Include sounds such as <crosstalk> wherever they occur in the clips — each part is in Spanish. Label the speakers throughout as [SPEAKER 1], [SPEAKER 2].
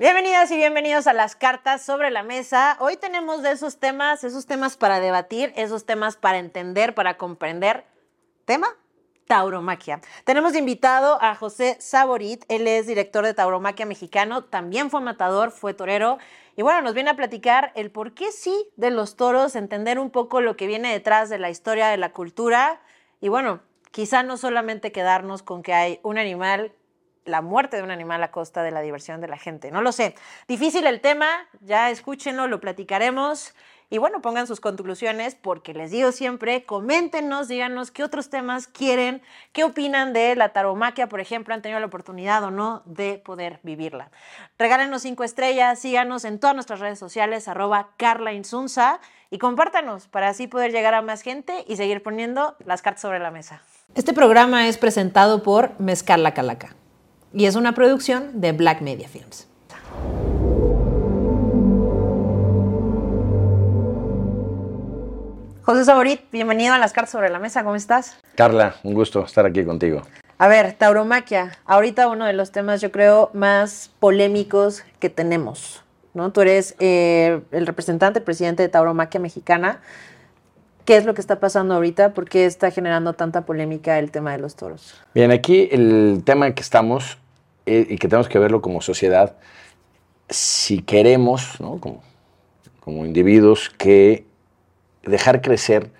[SPEAKER 1] Bienvenidas y bienvenidos a las cartas sobre la mesa. Hoy tenemos de esos temas, esos temas para debatir, esos temas para entender, para comprender. ¿Tema? Tauromaquia. Tenemos invitado a José Saborit, él es director de Tauromaquia Mexicano, también fue matador, fue torero, y bueno, nos viene a platicar el por qué sí de los toros, entender un poco lo que viene detrás de la historia de la cultura, y bueno, quizá no solamente quedarnos con que hay un animal la muerte de un animal a costa de la diversión de la gente. No lo sé. Difícil el tema, ya escúchenlo, lo platicaremos. Y bueno, pongan sus conclusiones porque les digo siempre, coméntenos, díganos qué otros temas quieren, qué opinan de la taromaquia, por ejemplo, han tenido la oportunidad o no de poder vivirla. Regálenos cinco estrellas, síganos en todas nuestras redes sociales, arroba Carla Insunza, y compártanos para así poder llegar a más gente y seguir poniendo las cartas sobre la mesa. Este programa es presentado por Mezcal La Calaca y es una producción de Black Media Films. José Saborit, bienvenido a las cartas sobre la mesa, ¿cómo estás?
[SPEAKER 2] Carla, un gusto estar aquí contigo.
[SPEAKER 1] A ver, tauromaquia, ahorita uno de los temas yo creo más polémicos que tenemos, ¿no? Tú eres eh, el representante, presidente de Tauromaquia Mexicana. ¿Qué es lo que está pasando ahorita? ¿Por qué está generando tanta polémica el tema de los toros?
[SPEAKER 2] Bien, aquí el tema en que estamos eh, y que tenemos que verlo como sociedad, si queremos, ¿no? como, individuos, que dejar crecer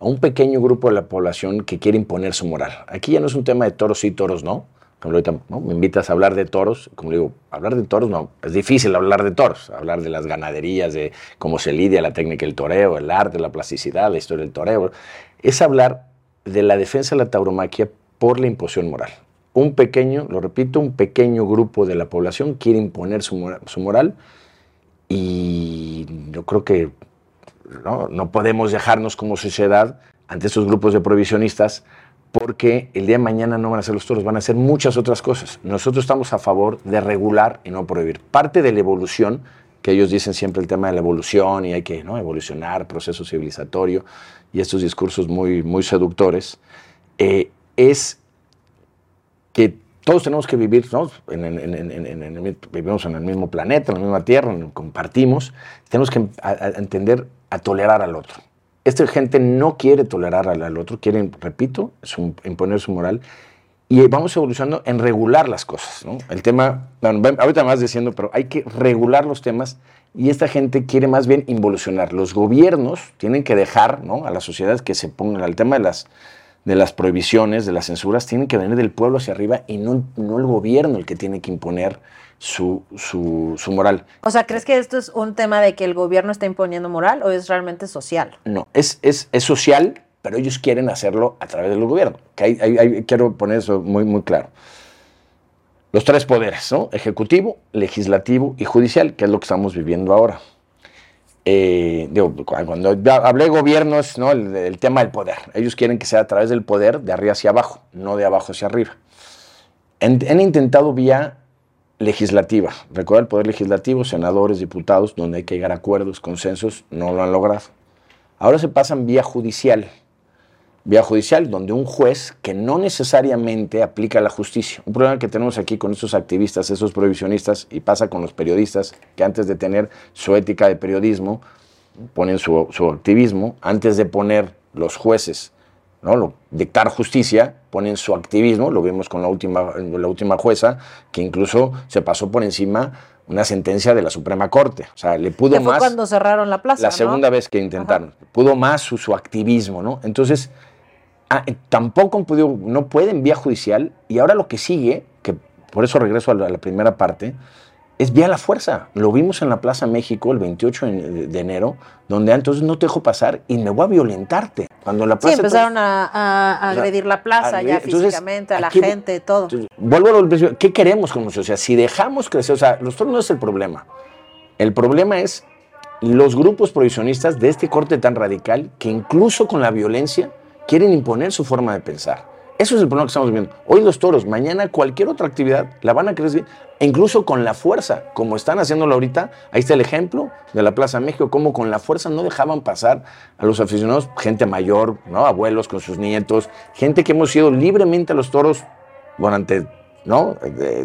[SPEAKER 2] a un pequeño grupo de la población que quiere imponer su moral. Aquí ya no es un tema de toros sí, toros no. Como ahorita ¿no? me invitas a hablar de toros, como digo, hablar de toros no, es difícil hablar de toros, hablar de las ganaderías, de cómo se lidia la técnica del toreo, el arte, la plasticidad, la historia del toreo. Es hablar de la defensa de la tauromaquia por la imposición moral. Un pequeño, lo repito, un pequeño grupo de la población quiere imponer su, moral y yo creo que ¿no? no podemos dejarnos como sociedad ante estos grupos de provisionistas porque el día de mañana no van a ser los toros, van a ser muchas otras cosas. Nosotros estamos a favor de regular y no prohibir. Parte de la evolución, que ellos dicen siempre el tema de la evolución y hay que ¿no? evolucionar, proceso civilizatorio y estos discursos muy, muy seductores, eh, es que todos tenemos que vivir, ¿no? vivimos en el mismo planeta, en la misma tierra, compartimos, tenemos que entender a tolerar al otro esta gente no quiere tolerar al, otro, quiere, repito, imponer su moral. Y vamos evolucionando en regular las cosas. ¿no? El tema, ahorita más diciendo, pero hay que regular los temas y esta gente quiere más bien involucionar. Los gobiernos tienen que dejar ¿no? a las sociedades que se pongan al tema de las, de las prohibiciones, de las censuras, tienen que venir del pueblo hacia arriba y no, no el gobierno el que tiene que imponer su, su, moral.
[SPEAKER 1] O sea, ¿crees que esto es un tema de que el gobierno está imponiendo moral o es realmente social?
[SPEAKER 2] No, es, es, es social, pero ellos quieren hacerlo a través del gobierno. Que quiero poner eso muy, muy claro. Los tres poderes, ¿no? Ejecutivo, legislativo y judicial, que es lo que estamos viviendo ahora. Eh, cuando hablé de gobierno es ¿no? el, tema del poder. Ellos quieren que sea a través del poder de arriba hacia abajo, no de abajo hacia arriba. han intentado vía legislativa. Recuerda el poder legislativo, senadores, diputados, donde hay que llegar a acuerdos, consensos, no lo han logrado. Ahora se pasan vía judicial. Vía judicial, donde un juez que no necesariamente aplica la justicia. Un problema que tenemos aquí con estos activistas, esos provisionistas, y pasa con los periodistas, que antes de tener su ética de periodismo, ponen su, su activismo, antes de poner los jueces ¿no? Lo, dictar justicia, ponen su activismo, lo vimos con la última, la última jueza, que incluso se pasó por encima una sentencia de la Suprema Corte. O sea, le pudo más.
[SPEAKER 1] cuando cerraron la plaza.
[SPEAKER 2] La segunda vez que intentaron. Pudo más su, su, activismo, ¿no? Entonces, ah, eh, tampoco no pueden vía judicial. Y ahora lo que sigue, que por eso regreso a la primera parte, es vía la fuerza. Lo vimos en la Plaza México el 28 de enero, donde ah, entonces no te dejo pasar y me voy a violentarte.
[SPEAKER 1] Cuando la plaza, sí, empezaron a, agredir la plaza ya físicamente, a la gente, todo.
[SPEAKER 2] vuelvo a lo ¿qué queremos como sociedad? Si dejamos crecer, o sea, los toros no es el problema. El problema es los grupos provisionistas de este corte tan radical que incluso con la violencia quieren imponer su forma de pensar. Eso es el problema que estamos viendo. Hoy los toros, mañana cualquier otra actividad la van a crecer e incluso con la fuerza, como están haciéndolo ahorita. Ahí está el ejemplo de la Plaza México, cómo con la fuerza no dejaban pasar a los aficionados, gente mayor, ¿no? abuelos con sus nietos, gente que hemos ido libremente a los toros durante ¿no?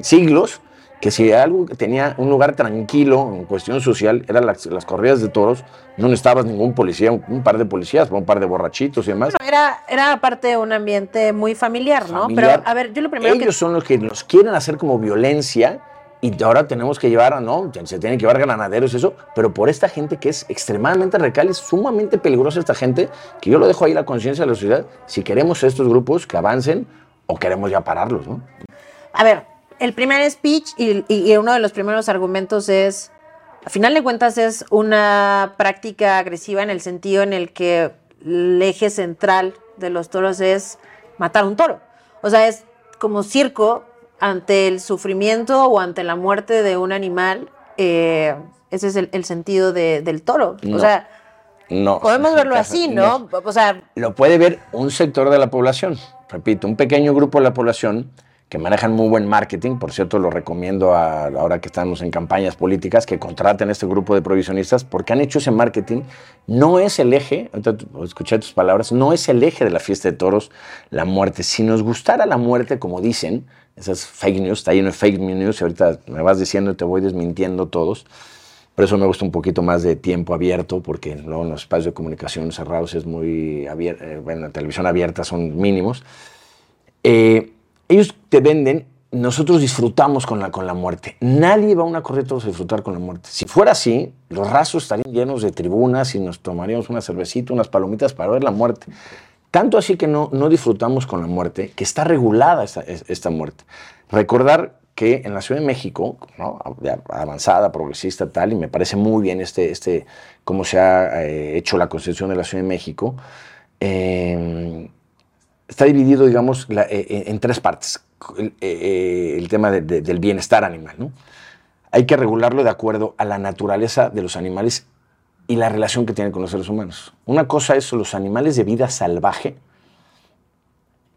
[SPEAKER 2] siglos que si algo que tenía un lugar tranquilo en cuestión social eran las, las corridas de toros, no necesitabas ningún policía, un, un par de policías, un par de borrachitos y demás.
[SPEAKER 1] Bueno, era, era aparte un ambiente muy familiar, ¿no?
[SPEAKER 2] Familiar.
[SPEAKER 1] Pero, a ver, yo lo primero
[SPEAKER 2] Ellos
[SPEAKER 1] que...
[SPEAKER 2] son los que nos quieren hacer como violencia y ahora tenemos que llevar, ¿no? Se tienen que llevar granaderos y eso, pero por esta gente que es extremadamente radical, es sumamente peligrosa esta gente, que yo lo dejo ahí la conciencia de la sociedad, si queremos estos grupos que avancen o queremos ya pararlos, ¿no?
[SPEAKER 1] A ver, el primer speech y, y- y uno de los primeros argumentos es, a final de cuentas es una práctica agresiva en el sentido en el que el eje central de los toros es matar un toro. O sea, es como circo ante el sufrimiento o ante la muerte de un animal. eh, ese es el, el sentido de- del toro.
[SPEAKER 2] No.
[SPEAKER 1] O sea,
[SPEAKER 2] No.
[SPEAKER 1] podemos verlo así, ¿no? O sea,
[SPEAKER 2] Lo puede ver un sector de la población, repito, un pequeño grupo de la población que manejan muy buen marketing, por cierto lo recomiendo a, ahora que estamos en campañas políticas que contraten a este grupo de provisionistas porque han hecho ese marketing, no es el eje, escuché tus palabras, no es el eje de la fiesta de toros la muerte, si nos gustara la muerte como dicen, esas fake news, está lleno de fake news y ahorita me vas diciendo y te voy desmintiendo todos, por eso me gusta un poquito más de tiempo abierto, porque luego en los espacios de comunicación cerrados es muy abierto, bueno, en televisión abierta son mínimos. Eh, ellos te venden, nosotros disfrutamos con la, con la muerte. Nadie va a una corrida a disfrutar con la muerte. Si fuera así, los rasos estarían llenos de tribunas y nos tomaríamos una cervecita, unas palomitas para ver la muerte. Tanto así que no, no disfrutamos con la muerte, que está regulada esta, es- esta muerte. Recordar que en la Ciudad de México, ¿no? Avanzada, progresista, tal, y me parece muy bien este, este, cómo se ha eh, hecho la Constitución de la Ciudad de México, eh, está dividido, digamos, eh, eh, en tres partes. El, eh, tema de- de- del bienestar animal, ¿no? Hay que regularlo de acuerdo a la naturaleza de los animales y la relación que tienen con los seres humanos. Una cosa es los animales de vida salvaje,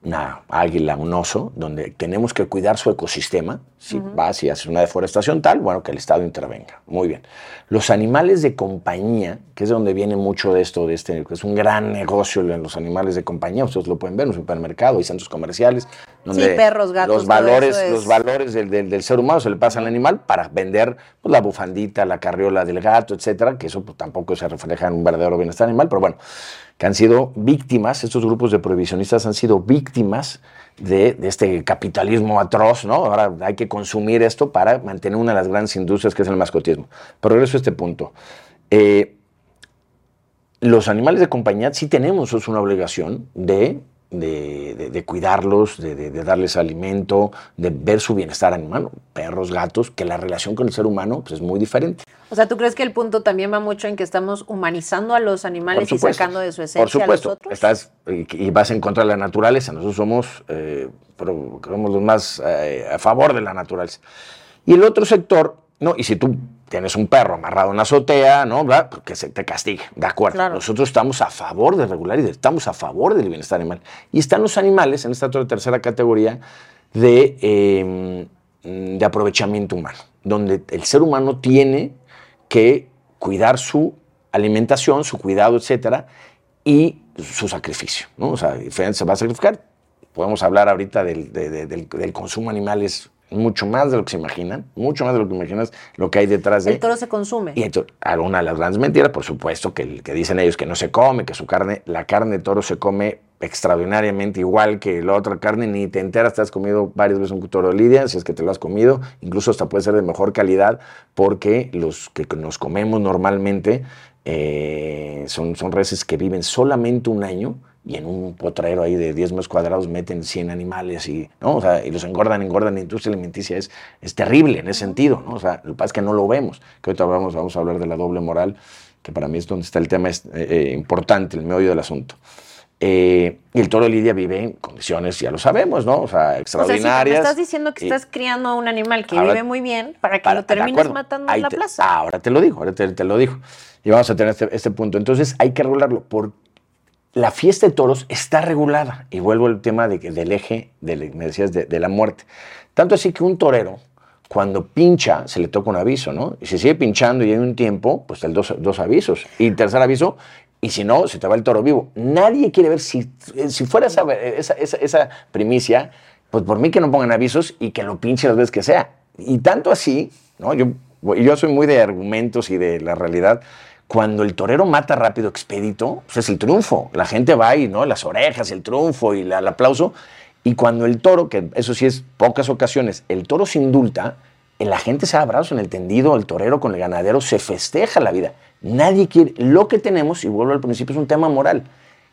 [SPEAKER 2] una águila, un oso, donde tenemos que cuidar su ecosistema. Si vas y haces una deforestación tal, bueno, que el Estado intervenga. Muy bien. Los animales de compañía, que es de donde viene mucho de esto, de este, es un gran negocio en los animales de compañía, ustedes lo pueden ver en un supermercado y centros comerciales, donde
[SPEAKER 1] perros, gatos,
[SPEAKER 2] los valores,
[SPEAKER 1] es-
[SPEAKER 2] los valores del, del- del ser humano se le pasan al animal para vender pues, la bufandita, la carriola del gato, etcétera, que eso pues, tampoco se refleja en un verdadero bienestar animal, pero bueno, que han sido víctimas, estos grupos de prohibicionistas han sido víctimas de, este capitalismo atroz, ¿no? Ahora hay que consumir esto para mantener una de las grandes industrias que es el mascotismo. Pero regreso a este punto. Eh, los animales de compañía sí tenemos es una obligación de, de, de- de cuidarlos, de, de- darles alimento, de ver su bienestar animal, perros, gatos, que la relación con el ser humano pues, es muy diferente.
[SPEAKER 1] o sea, ¿tú crees que el punto también va mucho en que estamos humanizando a los animales y sacando de su esencia
[SPEAKER 2] Por supuesto,
[SPEAKER 1] a los otros?
[SPEAKER 2] estás y, vas en contra de la naturaleza. Nosotros somos, eh, pro- somos los más eh, a favor de la naturaleza. Y el otro sector, no, y si tú tienes un perro amarrado en una azotea, ¿no? ¿verdad? Que se te castigue, de acuerdo.
[SPEAKER 1] Claro.
[SPEAKER 2] Nosotros estamos a favor de regular y estamos a favor del bienestar animal. Y están los animales en esta otra tercera categoría de, eh, de aprovechamiento humano, donde el ser humano tiene que cuidar su alimentación, su cuidado, etcétera, y su sacrificio, ¿no? O sea, se va a sacrificar. Podemos hablar ahorita del, de- de- del, del consumo animal, es mucho más de lo que se imaginan, mucho más de lo que imaginas, lo que hay detrás de...
[SPEAKER 1] El toro se consume.
[SPEAKER 2] Y entonces, alguna de las grandes mentiras, por supuesto, que, el- que dicen ellos que no se come, que su carne, la carne de toro se come extraordinariamente igual que la otra carne, ni te enteras, te has comido varias veces un toro de lidia, si es que te lo has comido, incluso hasta puede ser de mejor calidad, porque los que nos comemos normalmente eh, son, son reses que viven solamente un año y en un potrero ahí de 10 metros cuadrados meten 100 animales y, ¿no? o sea, y los engordan, engordan. La industria alimenticia es, es terrible en ese sentido. ¿no? O sea, lo que pasa es que no lo vemos. Que ahorita vamos, vamos a hablar de la doble moral, que para mí es donde está el tema es, eh, eh, importante, el meollo del asunto. Eh, y el toro de Lidia vive en condiciones, ya lo sabemos, ¿no? O sea,
[SPEAKER 1] O sea,
[SPEAKER 2] extraordinarias.
[SPEAKER 1] me estás diciendo que estás criando a un animal que
[SPEAKER 2] Ahora-
[SPEAKER 1] vive muy bien para que
[SPEAKER 2] para-
[SPEAKER 1] lo termines matando en la
[SPEAKER 2] te-
[SPEAKER 1] plaza.
[SPEAKER 2] Ahora te lo digo, ahora te, te lo digo. Y vamos a tener este, este punto. Entonces hay que regularlo. Por, la fiesta de toros está regulada. Y vuelvo al tema de, del eje, de, me decías, de, la muerte. Tanto así que un torero, cuando pincha, se le toca un aviso, ¿no? Y si sigue pinchando y hay un tiempo, pues el dos, dos avisos. Y tercer aviso, y si no, se te va el toro vivo. Nadie quiere ver si, si fuera esa, esa, esa- esa primicia, pues por mí que no pongan avisos y que lo pinche las veces que sea. y tanto así, ¿no? Yo, yo soy muy de argumentos y de la realidad. Cuando el torero mata rápido, expedito, pues es el triunfo. La gente va y, ¿no? Las orejas, el triunfo y el aplauso. Y cuando el toro, que eso sí es pocas ocasiones, el toro se indulta, la gente se da abrazos en el tendido, el torero con el ganadero, se festeja la vida. Nadie quiere. Lo que tenemos, y vuelvo al principio, es un tema moral,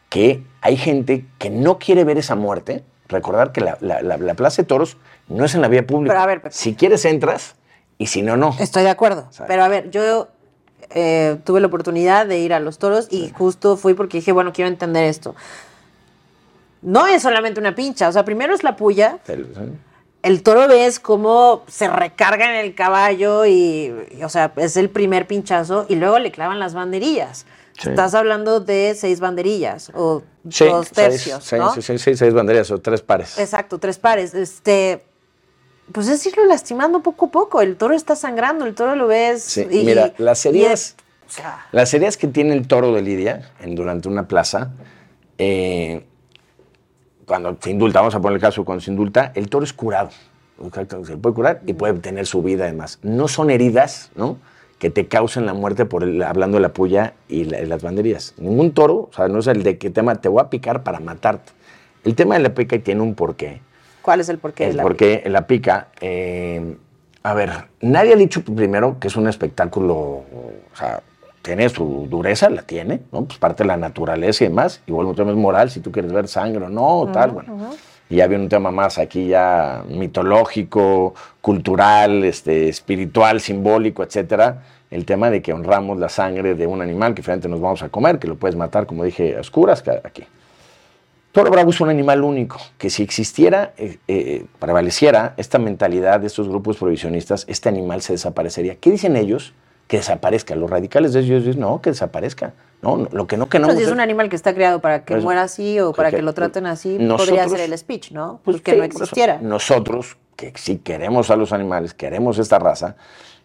[SPEAKER 2] que hay gente que no quiere ver esa muerte. Recordar que la, Plaza de Toros no es en la vía pública.
[SPEAKER 1] Pero a ver,
[SPEAKER 2] si quieres, entras, y si no, no.
[SPEAKER 1] Estoy de acuerdo. Pero a ver, yo eh, tuve la oportunidad de ir a los toros y justo fui porque dije, bueno, quiero entender esto. No es solamente una pincha, o sea, primero es la puya el toro ves cómo se recarga en el caballo y, o sea, es el primer pinchazo y luego le clavan las banderillas. Estás hablando de seis banderillas o dos tercios,
[SPEAKER 2] seis,
[SPEAKER 1] ¿no?
[SPEAKER 2] Sí, sí, sí, seis banderillas o tres pares.
[SPEAKER 1] Exacto, tres pares. Este, pues es irlo lastimando poco a poco. El toro está sangrando, el toro lo ves.
[SPEAKER 2] Sí, mira, las heridas, las heridas que tiene el toro de Lidia en, durante una plaza, eh, cuando se indulta, vamos a poner el caso cuando se indulta, el toro es curado. Se puede curar y puede tener su vida además. No son heridas, ¿no? Que te causen la muerte por el, hablando de la puya y, las banderías. Ningún toro, o sea, no es el de que tema te voy a picar para matarte. El tema de la pica tiene un porqué.
[SPEAKER 1] ¿Cuál es el porqué?
[SPEAKER 2] El de la porqué, pica? la pica, eh, a ver, nadie ha dicho primero que es un espectáculo, o sea, tiene su dureza, la tiene, ¿no? Pues parte de la naturaleza y demás. Igual un tema es moral, si tú quieres ver sangre o no, tal, bueno. Y ya viene un tema más aquí ya mitológico, cultural, este, espiritual, simbólico, etcétera. El tema de que honramos la sangre de un animal que finalmente nos vamos a comer, que lo puedes matar, como dije, a oscuras, aquí. Toro Bravo es un animal único, que si existiera, eh, eh, prevaleciera esta mentalidad de estos grupos provisionistas, este animal se desaparecería. ¿Qué dicen ellos? que desaparezca. Los radicales de ellos dicen, no, que desaparezca. No, lo que no, que no.
[SPEAKER 1] Pero si es un animal que está creado para que pues, muera así o para que, lo traten así, podría ser el speech, ¿no? Pues que no existiera.
[SPEAKER 2] Nosotros, que sí queremos a los animales, queremos esta raza,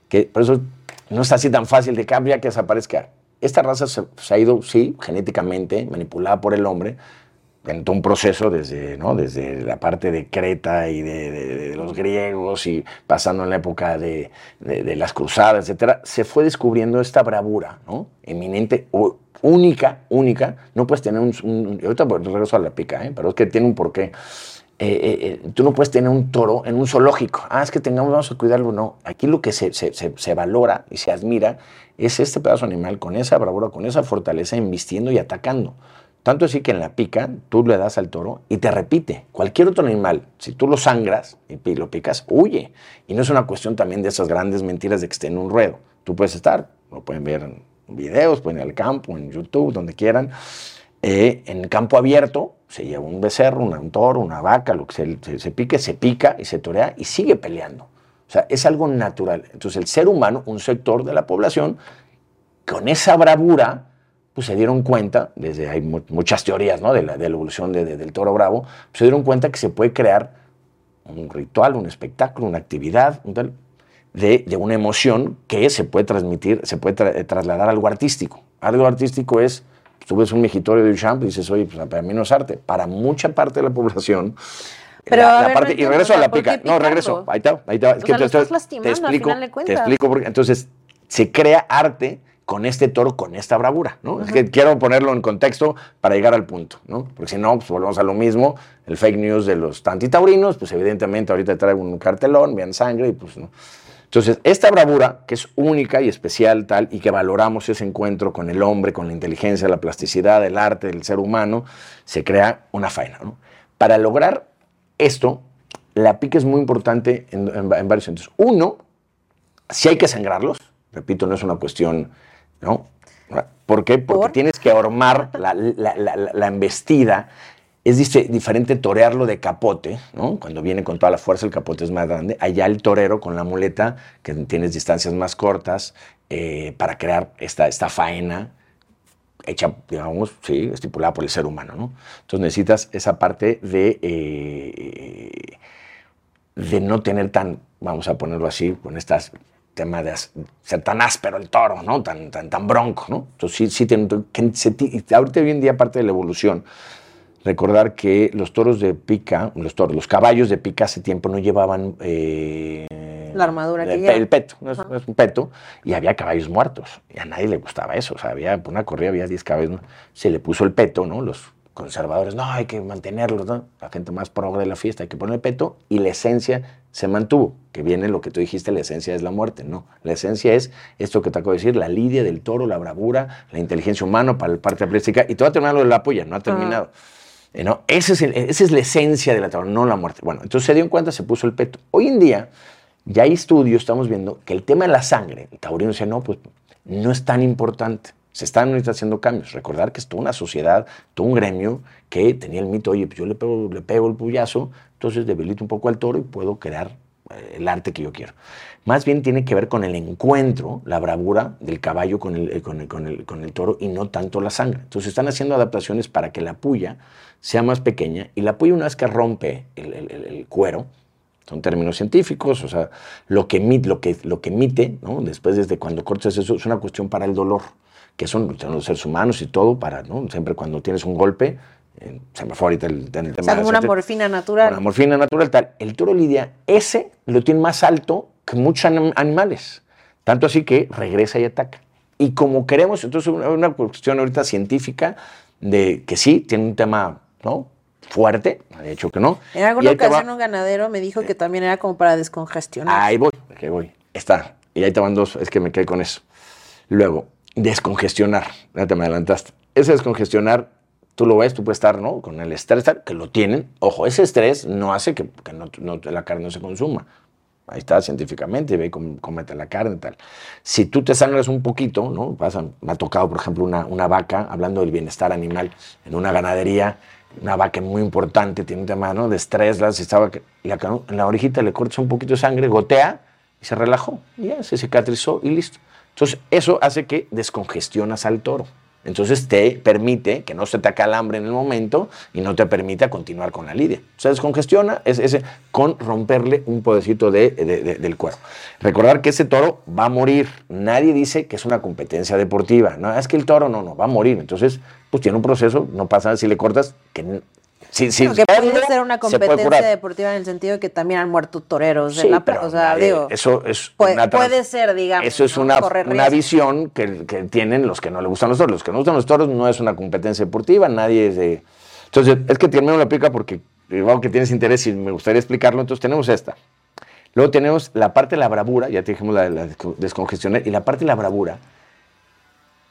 [SPEAKER 2] que por eso no está así tan fácil de habría que desaparezca. Esta raza se, ha ido, sí, genéticamente manipulada por el hombre, en todo un proceso desde, ¿no? desde la parte de Creta y de, los griegos y pasando en la época de, las cruzadas, etcétera, se fue descubriendo esta bravura ¿no? eminente, única, única. No puedes tener un. ahorita regreso a la pica, ¿eh? pero es que tiene un porqué. Eh, eh, eh, tú no puedes tener un toro en un zoológico. Ah, es que tengamos, vamos a cuidarlo. No, aquí lo que se, se, se, valora y se admira es este pedazo animal con esa bravura, con esa fortaleza, embistiendo y atacando. Tanto así que en la pica tú le das al toro y te repite. Cualquier otro animal, si tú lo sangras y lo picas, huye. Y no es una cuestión también de esas grandes mentiras de que esté en un ruedo. Tú puedes estar, lo pueden ver en videos, pueden ir al campo, en YouTube, donde quieran. Eh, en campo abierto se lleva un becerro, un toro, una vaca, lo que se, se pique, se pica y se torea y sigue peleando. O sea, es algo natural. Entonces el ser humano, un sector de la población, con esa bravura, pues se dieron cuenta, desde hay muchas teorías ¿no? de, la, de evolución del toro bravo, pues se dieron cuenta que se puede crear un ritual, un espectáculo, una actividad de, de, una emoción que se puede transmitir, se puede trasladar a algo artístico. Algo artístico es, tú ves un mejitorio de Duchamp y dices, oye, pues para mí no es arte. Para mucha parte de la población,
[SPEAKER 1] pero la, parte,
[SPEAKER 2] y regreso a la pica. No, regreso. Ahí está, ahí está.
[SPEAKER 1] Es que te, te, explico,
[SPEAKER 2] te explico porque entonces se crea arte con este toro, con esta bravura, ¿no? Es que quiero ponerlo en contexto para llegar al punto, ¿no? Porque si no, pues volvemos a lo mismo, el fake news de los tantitaurinos, pues evidentemente ahorita traigo un cartelón, vean sangre y pues no. Entonces, esta bravura, que es única y especial tal, y que valoramos ese encuentro con el hombre, con la inteligencia, la plasticidad, el arte del ser humano, se crea una faena, ¿no? Para lograr esto, la pica es muy importante en, en varios sentidos. Uno, si hay que sangrarlos, repito, no es una cuestión ¿no? ¿Por qué? Porque tienes que ahormar la, embestida. Es diferente torearlo de capote, ¿no? Cuando viene con toda la fuerza, el capote es más grande. Allá el torero con la muleta, que tienes distancias más cortas, eh, para crear esta, esta faena hecha, digamos, sí, estipulada por el ser humano, ¿no? Entonces necesitas esa parte de, eh, de no tener tan, vamos a ponerlo así, con estas tema de ser tan áspero el toro, ¿no? Tan, tan, tan bronco, ¿no? Entonces sí, sí tiene, que, ahorita hoy en día parte de la evolución, recordar que los toros de pica, los toros, los caballos de pica hace tiempo no llevaban eh,
[SPEAKER 1] La armadura que
[SPEAKER 2] el,
[SPEAKER 1] lleva.
[SPEAKER 2] el peto, no es, no es un peto, y había caballos muertos, y a nadie le gustaba eso, o sea, había una corrida, había 10 caballos, ¿no? se le puso el peto, ¿no? Los conservadores, no, hay que mantenerlo, ¿no? La gente más progre de la fiesta, hay que poner el peto, y la esencia se mantuvo, que viene lo que tú dijiste, la esencia es la muerte, no, la esencia es esto que te acabo de decir, la lidia del toro, la bravura, la inteligencia humana para la parte artística, y todo ha terminado lo de la polla, no ha terminado. Eh, ¿no? Ese es el- esa es la esencia de la taurina, no la muerte. Bueno, entonces se dio en cuenta, se puso el peto. Hoy en día, ya hay estudios, estamos viendo que el tema de la sangre, el taurino dice, no, pues no es tan importante. Se están ahorita haciendo cambios. Recordar que es toda una sociedad, todo un gremio que tenía el mito, oye, pues yo le pego, le pego el puyazo, entonces debilito un poco al toro y puedo crear eh, el arte que yo quiero. Más bien tiene que ver con el encuentro, la bravura del caballo con el, eh, con el- con el- con el toro y no tanto la sangre. Entonces están haciendo adaptaciones para que la puya sea más pequeña y la puya una vez que rompe el, cuero, son términos científicos, o sea, lo que emite, lo que, lo que emite, ¿no? después desde cuando cortas eso, es una cuestión para el dolor, que son, son los seres humanos y todo, para, ¿no? siempre cuando tienes un golpe, eh, se me fue ahorita el, el tema
[SPEAKER 1] O sea,
[SPEAKER 2] de
[SPEAKER 1] como una
[SPEAKER 2] la-
[SPEAKER 1] morfina natural.
[SPEAKER 2] una morfina natural tal. El toro lidia, ese lo tiene más alto que muchos anim- animales. Tanto así que regresa y ataca. Y como queremos, entonces una, una cuestión ahorita científica de que sí, tiene un tema ¿no? fuerte, de hecho que no.
[SPEAKER 1] En alguna
[SPEAKER 2] va-
[SPEAKER 1] ocasión un ganadero me dijo que también era como para descongestionar.
[SPEAKER 2] Ahí voy, ahí voy. Está. Y ahí te van dos, es que me quedé con eso. Luego, descongestionar. Ya te me adelantaste. Ese descongestionar, tú lo ves, tú puedes estar, ¿no? Con el estrés, que lo tienen. Ojo, ese estrés no hace que, que no- no- la carne no se consuma. Ahí está científicamente, ve comete la carne y tal. Si tú te sangras un poquito, ¿no? Pasa, me ha tocado, por ejemplo, una, una vaca, hablando del bienestar animal, en una ganadería, una vaca muy importante, tiene un tema ¿no? de estrés, la, si estaba, la, en la orejita le cortas un poquito de sangre, gotea y se relajó. Y ya se cicatrizó y listo. Entonces, eso hace que descongestionas al toro. Entonces te permite que no se te acalambre en el momento y no te permita continuar con la lidia. Se descongestiona es ese, con romperle un podecito de, de- de- del cuero. Recordar que ese toro va a morir. Nadie dice que es una competencia deportiva. No, es que el toro no, no, va a morir. Entonces, pues tiene un proceso, no pasa si le cortas, que n- si, si
[SPEAKER 1] Porque
[SPEAKER 2] verlo,
[SPEAKER 1] puede ser una competencia deportiva en el sentido de que también han muerto toreros. de la,
[SPEAKER 2] pero
[SPEAKER 1] o sea, digo,
[SPEAKER 2] eso es
[SPEAKER 1] puede,
[SPEAKER 2] una
[SPEAKER 1] puede ser, digamos.
[SPEAKER 2] Eso es
[SPEAKER 1] ¿no?
[SPEAKER 2] una, una visión que, que tienen los que no le gustan los toros. Los que no gustan los toros no es una competencia deportiva, nadie es de... Entonces, es que Tierney me lo explica porque que tienes interés y me gustaría explicarlo. Entonces, tenemos esta. Luego tenemos la parte de la bravura, ya te dijimos la, la desco- descongestionar, y la parte de la bravura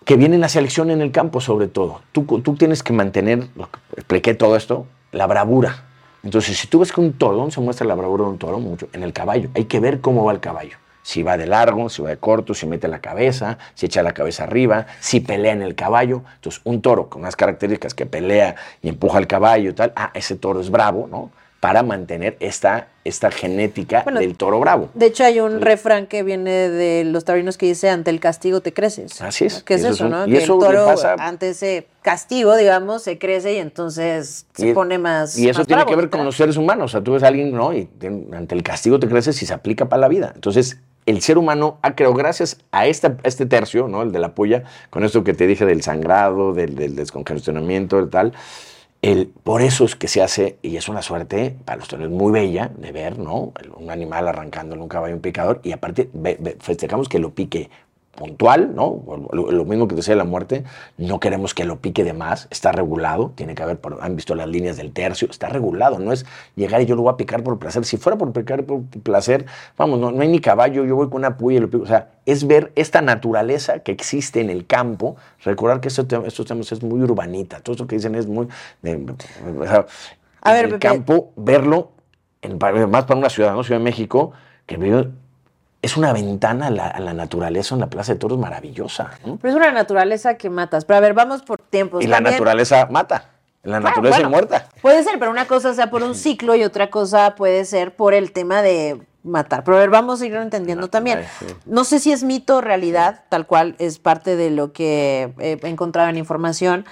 [SPEAKER 2] que viene en la selección en el campo sobre todo. Tú, tú tienes que mantener, lo que expliqué todo esto, la bravura. Entonces, si tú ves que un toro, ¿dónde se muestra la bravura de un toro? Mucho, en el caballo. Hay que ver cómo va el caballo. Si va de largo, si va de corto, si mete la cabeza, si echa la cabeza arriba, si pelea en el caballo. Entonces, un toro con unas características que pelea y empuja al caballo y tal, ah, ese toro es bravo, ¿no? Para mantener esta, esta genética
[SPEAKER 1] Bueno,
[SPEAKER 2] del toro bravo.
[SPEAKER 1] De hecho, hay un refrán que viene de los taurinos que dice, ante el castigo te creces.
[SPEAKER 2] Así es.
[SPEAKER 1] ¿Qué es
[SPEAKER 2] eso
[SPEAKER 1] no?
[SPEAKER 2] y
[SPEAKER 1] que
[SPEAKER 2] eso
[SPEAKER 1] el toro,
[SPEAKER 2] pasa-
[SPEAKER 1] ante ese castigo, digamos, se crece y entonces se
[SPEAKER 2] Y-
[SPEAKER 1] pone más
[SPEAKER 2] Y eso
[SPEAKER 1] más
[SPEAKER 2] tiene
[SPEAKER 1] bravo,
[SPEAKER 2] que ver con los seres humanos. O sea, tú ves a alguien, ¿no? Y ante el castigo te creces y se aplica para la vida. Entonces, el ser humano ha creado, gracias a, esta, a este tercio, ¿no? El de la polla, con esto que te dije del sangrado, del, del descongestionamiento, del tal. El, por eso es que se hace, y es una suerte para los toreros muy bella de ver, ¿no? Un animal arrancándole un caballo, un picador, y aparte ve- ve- festejamos que lo pique puntual, ¿no? Lo, lo mismo que decía la muerte, no queremos que lo pique de más, está regulado, tiene que haber, por- han visto las líneas del tercio, está regulado, no es llegar y yo lo voy a picar por placer, si fuera por picar por placer, vamos, no, no hay ni caballo, yo voy con una puya y lo pico, o sea, es ver esta naturaleza que existe en el campo, recordar que esto, estos temas es muy urbanita, todo esto que dicen es muy, de- o sea,
[SPEAKER 1] A
[SPEAKER 2] en
[SPEAKER 1] ver,
[SPEAKER 2] el
[SPEAKER 1] Pepe.
[SPEAKER 2] campo, verlo, en, más para una ciudad, ¿no? Ciudad de México, que vive es una ventana a la, a la naturaleza en la Plaza de Toros maravillosa. ¿no?
[SPEAKER 1] Pero es una naturaleza que matas. Pero a ver, vamos por tiempos.
[SPEAKER 2] y la
[SPEAKER 1] También-
[SPEAKER 2] naturaleza mata. La
[SPEAKER 1] Claro,
[SPEAKER 2] naturaleza
[SPEAKER 1] bueno,
[SPEAKER 2] es muerta.
[SPEAKER 1] Puede ser, pero una cosa sea por un ciclo y otra cosa puede ser por el tema de matar. Pero a ver, vamos a ir entendiendo también. No sé si es mito o realidad, tal cual es parte de lo que he encontrado en información.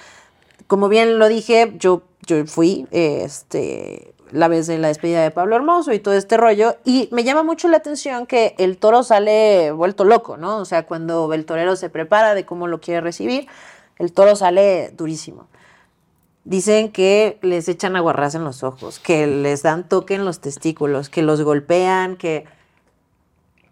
[SPEAKER 1] Como bien lo dije, yo, yo fui este, la vez de la despedida de Pablo Hermoso y todo este rollo. Y me llama mucho la atención que el toro sale vuelto loco, ¿no? O sea, cuando el torero se prepara de cómo lo quiere recibir, el toro sale durísimo. Dicen que les echan aguarrás en los ojos, que les dan toque en los testículos, que los golpean, que...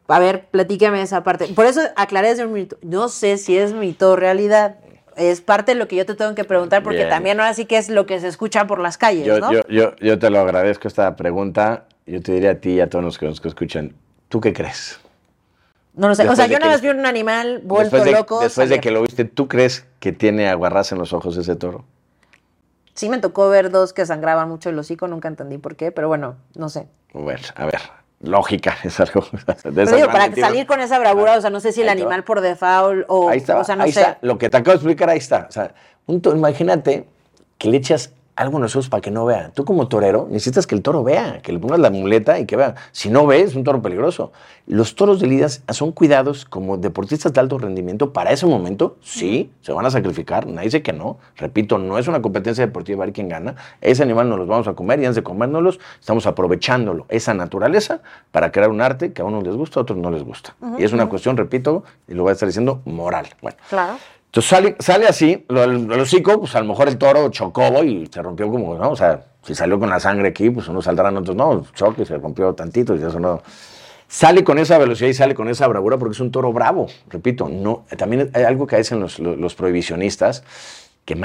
[SPEAKER 1] A ver, platícame esa parte. Por eso aclaré desde un mito. No sé si es mito o realidad. Es parte de lo que yo te tengo que preguntar, porque
[SPEAKER 2] Bien.
[SPEAKER 1] también ahora sí que es lo que se escucha por las calles,
[SPEAKER 2] Yo,
[SPEAKER 1] ¿no?
[SPEAKER 2] yo, yo, yo te lo agradezco esta pregunta. Yo te diría a ti y a todos los que nos escuchan, ¿tú qué crees?
[SPEAKER 1] no lo sé. O
[SPEAKER 2] después
[SPEAKER 1] sea,
[SPEAKER 2] de
[SPEAKER 1] yo nada más vi un animal vuelto
[SPEAKER 2] después de,
[SPEAKER 1] loco.
[SPEAKER 2] después de que lo viste, ¿tú crees que tiene aguarrás en los ojos ese toro?
[SPEAKER 1] Sí me tocó ver dos que sangraban mucho el hocico, nunca entendí por qué, pero bueno, no sé.
[SPEAKER 2] Bueno, a ver, lógica <laughs> es algo. de
[SPEAKER 1] Pero digo, para salir con esa bravura, o sea, no sé si el
[SPEAKER 2] Ahí te va.
[SPEAKER 1] animal por default o,
[SPEAKER 2] Ahí está,
[SPEAKER 1] o sea, no
[SPEAKER 2] ahí
[SPEAKER 1] sé.
[SPEAKER 2] está. Lo que te acabo de explicar, ahí está. O sea, un imagínate que le echas algo en los ojos para que no vea. Tú como torero necesitas que el toro vea, que le pongas la muleta y que vea. Si no ve, es un toro peligroso. Los toros de lidias son cuidados como deportistas de alto rendimiento para ese momento. Sí, se van a sacrificar. Nadie dice que no. Repito, no es una competencia deportiva a ver quién gana. Ese animal nos los vamos a comer y antes de comérnoslos, estamos aprovechándolo, esa naturaleza, para crear un arte que a unos les gusta, a otros no les gusta. Y es una cuestión, repito, y lo voy a estar diciendo, moral. Bueno,
[SPEAKER 1] Claro.
[SPEAKER 2] Entonces sale, sale así, lo el hocico, pues a lo mejor el toro chocó y se rompió como, ¿no? O sea, si salió con la sangre aquí, pues unos saldrán, otros no, choque, se rompió tantito y eso no. Sale con esa velocidad y sale con esa bravura porque es un toro bravo, repito, no, también hay algo que dicen los, los, prohibicionistas que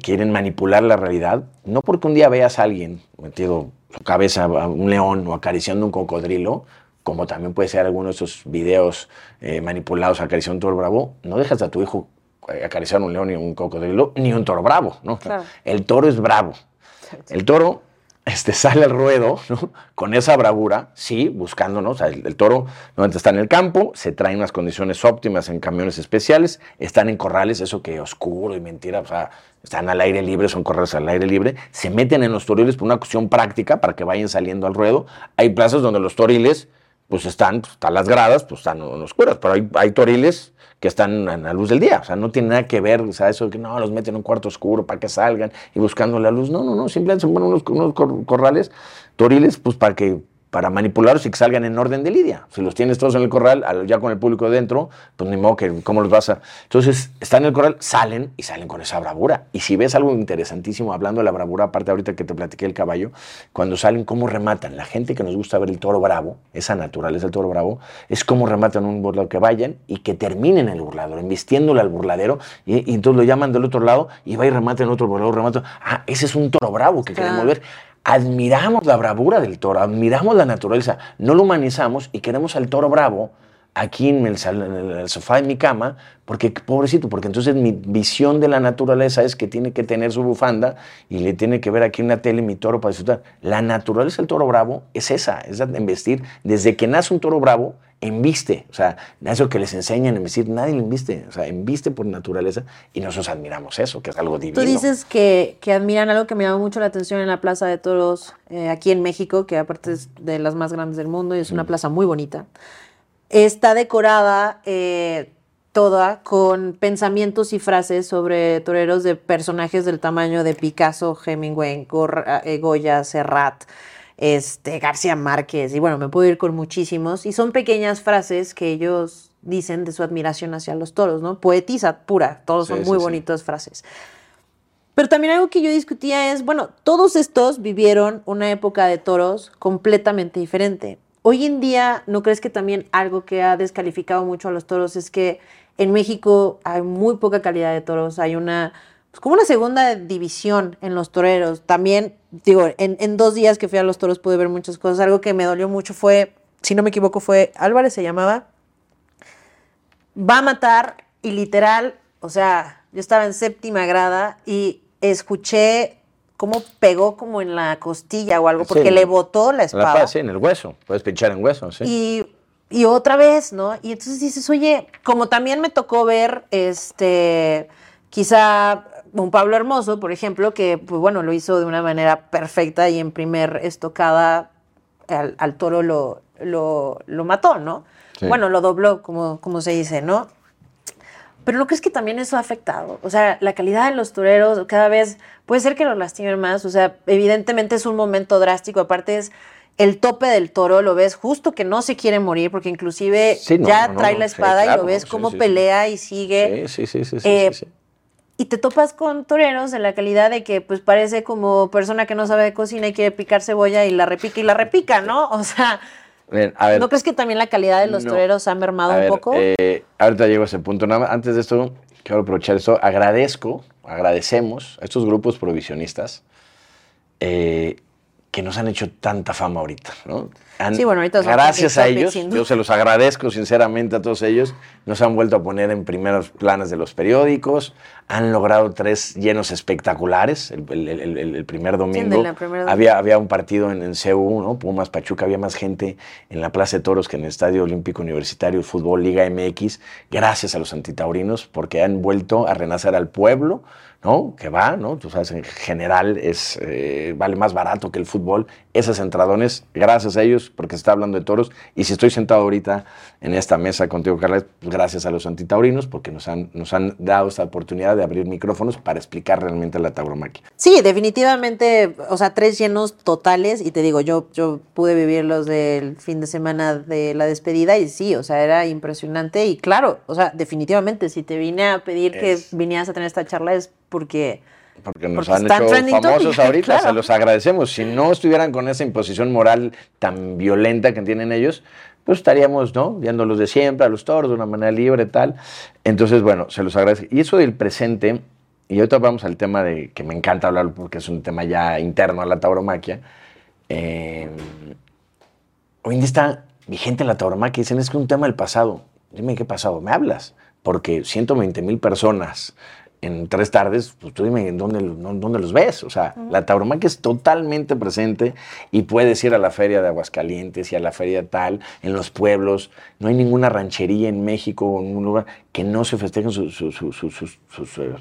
[SPEAKER 2] quieren manipular la realidad, no porque un día veas a alguien metido su cabeza a un león o acariciando un cocodrilo, como también puede ser alguno de esos videos eh, manipulados acariciando un toro bravo, no dejas a tu hijo acariciar un león ni un cocodrilo, ni un toro bravo, ¿no?
[SPEAKER 1] Claro.
[SPEAKER 2] El toro es bravo. El toro este, <laughs> sale al ruedo ¿no? con esa bravura, sí, buscando, ¿no? O sea, el, el toro normalmente está en el campo, se trae unas condiciones óptimas en camiones especiales, están en corrales, eso que oscuro y mentira, o sea, están al aire libre, son corrales al aire libre, se meten en los toriles por una cuestión práctica para que vayan saliendo al ruedo. Hay plazas donde los toriles, pues están, pues, están las gradas, pues están oscuras, pero hay, hay toriles que están a la luz del día, o sea, no tiene nada que ver, o sea, eso de que no, los meten en un cuarto oscuro para que salgan y buscando la luz, no, no, no, simplemente se ponen unos, unos cor- corrales, toriles, pues para que para manipularlos y que salgan en orden de lidia. Si los tienes todos en el corral, al- ya con el público dentro, pues ni modo que, ¿cómo los vas a...? Entonces, están en el corral, salen y salen con esa bravura. Y si ves algo interesantísimo, hablando de la bravura, aparte ahorita que te platiqué el caballo, cuando salen, cómo rematan. La gente que nos gusta ver el toro bravo, esa naturaleza del toro bravo, es cómo rematan un burlador, que vayan y que terminen el burlador, embistiéndole al burladero, y, y entonces lo llaman del otro lado, y va y remata en otro burlador, remata. Ah, ese es un toro bravo que queremos ver admiramos la bravura del toro, admiramos la naturaleza, no lo humanizamos y queremos al toro bravo aquí en el, sofá de mi cama, porque pobrecito, porque entonces mi visión de la naturaleza es que tiene que tener su bufanda y le tiene que ver aquí en la tele mi toro para disfrutar. La naturaleza del toro bravo es esa, es embestir. Desde que nace un toro bravo, embiste. O sea, eso que les enseñan a embestir, nadie le embiste. O sea, embiste por naturaleza y nosotros admiramos eso, que es algo divino.
[SPEAKER 1] Tú dices que, que admiran algo que me llamó mucho la atención en la Plaza de Toros eh, aquí en México, que aparte es de las más grandes del mundo y es una plaza muy bonita. Está decorada eh, toda con pensamientos y frases sobre toreros de personajes del tamaño de Picasso, Hemingway, eh, Goya, Serrat, este, García Márquez, y bueno, me puedo ir con muchísimos, y son pequeñas frases que ellos dicen de su admiración hacia los toros, ¿no? Poetiza pura, todos
[SPEAKER 2] Sí,
[SPEAKER 1] son muy
[SPEAKER 2] sí.
[SPEAKER 1] bonitas frases. Pero también algo que yo discutía es, bueno, todos estos vivieron una época de toros completamente diferente. Hoy en día, ¿no crees que también algo que ha descalificado mucho a los toros es que en México hay muy poca calidad de toros? Hay una, pues como una segunda división en los toreros. También, digo, en, en dos días que fui a los toros pude ver muchas cosas. Algo que me dolió mucho fue, si no me equivoco, fue Álvarez se llamaba, va a matar y literal, o sea, yo estaba en séptima grada y escuché cómo pegó como en la costilla o algo, porque
[SPEAKER 2] Sí.
[SPEAKER 1] le botó la espada.
[SPEAKER 2] paz, sí, en el hueso. Puedes pinchar en hueso, sí.
[SPEAKER 1] Y, y otra vez, ¿no? Y entonces dices, oye, como también me tocó ver, este, quizá un Pablo Hermoso, por ejemplo, que, pues bueno, lo hizo de una manera perfecta y en primer estocada al, al toro lo, lo, lo mató, ¿no?
[SPEAKER 2] Sí.
[SPEAKER 1] Bueno, lo dobló, como, como se dice, ¿no? Pero ¿no crees que también eso ha afectado? O sea, la calidad de los toreros cada vez puede ser que los lastimen más. O sea, evidentemente es un momento drástico. Aparte es el tope del toro, lo ves justo que no se quiere morir, porque inclusive
[SPEAKER 2] Sí, no,
[SPEAKER 1] ya
[SPEAKER 2] no,
[SPEAKER 1] trae
[SPEAKER 2] no,
[SPEAKER 1] la
[SPEAKER 2] sí,
[SPEAKER 1] espada y lo ves cómo pelea y sigue.
[SPEAKER 2] Sí, sí, sí, sí,
[SPEAKER 1] Eh,
[SPEAKER 2] sí, sí.
[SPEAKER 1] Y te topas con toreros de la calidad de que pues parece como persona que no sabe de cocina y quiere picar cebolla y la repica y la repica, ¿no? O sea,
[SPEAKER 2] Bien, a ver,
[SPEAKER 1] ¿No crees que también la calidad de los
[SPEAKER 2] No.
[SPEAKER 1] toreros ha mermado
[SPEAKER 2] a
[SPEAKER 1] un poco?
[SPEAKER 2] eh, ahorita llego a ese punto. Nada más, antes de esto, quiero aprovechar esto. Agradezco, agradecemos a estos grupos provisionistas eh, que nos han hecho tanta fama ahorita. ¿no? Han-
[SPEAKER 1] Sí, bueno, ahorita
[SPEAKER 2] Gracias a ellos,
[SPEAKER 1] sin
[SPEAKER 2] yo se los agradezco sinceramente a todos ellos. Nos han vuelto a poner en primeros planos de los periódicos. Han logrado tres llenos espectaculares. El, el- el- el- el primer domingo había, había un partido en, en CU, ¿no? Pumas Pachuca, había más gente en la Plaza de Toros que en el Estadio Olímpico Universitario, Fútbol Liga MX, gracias a los antitaurinos, porque han vuelto a renacer al pueblo, ¿no? Que va, ¿no? Tú sabes, en general es, eh, vale más barato que el fútbol. Esas entradones, gracias a ellos, porque se está hablando de toros. Y si estoy sentado ahorita en esta mesa contigo, Carla, pues gracias a los antitaurinos, porque nos han, nos han dado esta oportunidad de abrir micrófonos para explicar realmente la tauromaquia.
[SPEAKER 1] Sí, definitivamente, o sea, tres llenos totales y te digo, yo, yo pude vivir los del fin de semana de la despedida y sí, o sea, era impresionante y claro, o sea, definitivamente, si te vine a pedir que vinieras a tener esta charla es porque...
[SPEAKER 2] Porque nos
[SPEAKER 1] Porque
[SPEAKER 2] han hecho famosos
[SPEAKER 1] topic,
[SPEAKER 2] ahorita,
[SPEAKER 1] claro.
[SPEAKER 2] se los agradecemos. Si no estuvieran con esa imposición moral tan violenta que tienen ellos, pues estaríamos, ¿no? Viéndolos de siempre, a los toros, de una manera libre, tal. Entonces, bueno, se los agradezco. Y eso del presente, y ahorita vamos al tema de que me encanta hablar porque es un tema ya interno a la tauromaquia. eh, hoy en día está vigente la tauromaquia. Dicen, es que es un tema del pasado. Dime qué pasado, me hablas. Porque 120 mil personas en tres tardes, pues tú dime en dónde, dónde los ves. O sea, la tauromaquia es totalmente presente y puedes ir a la feria de Aguascalientes y a la feria tal, en los pueblos. No hay ninguna ranchería en México o en un lugar que no se festejen sus, sus- sus-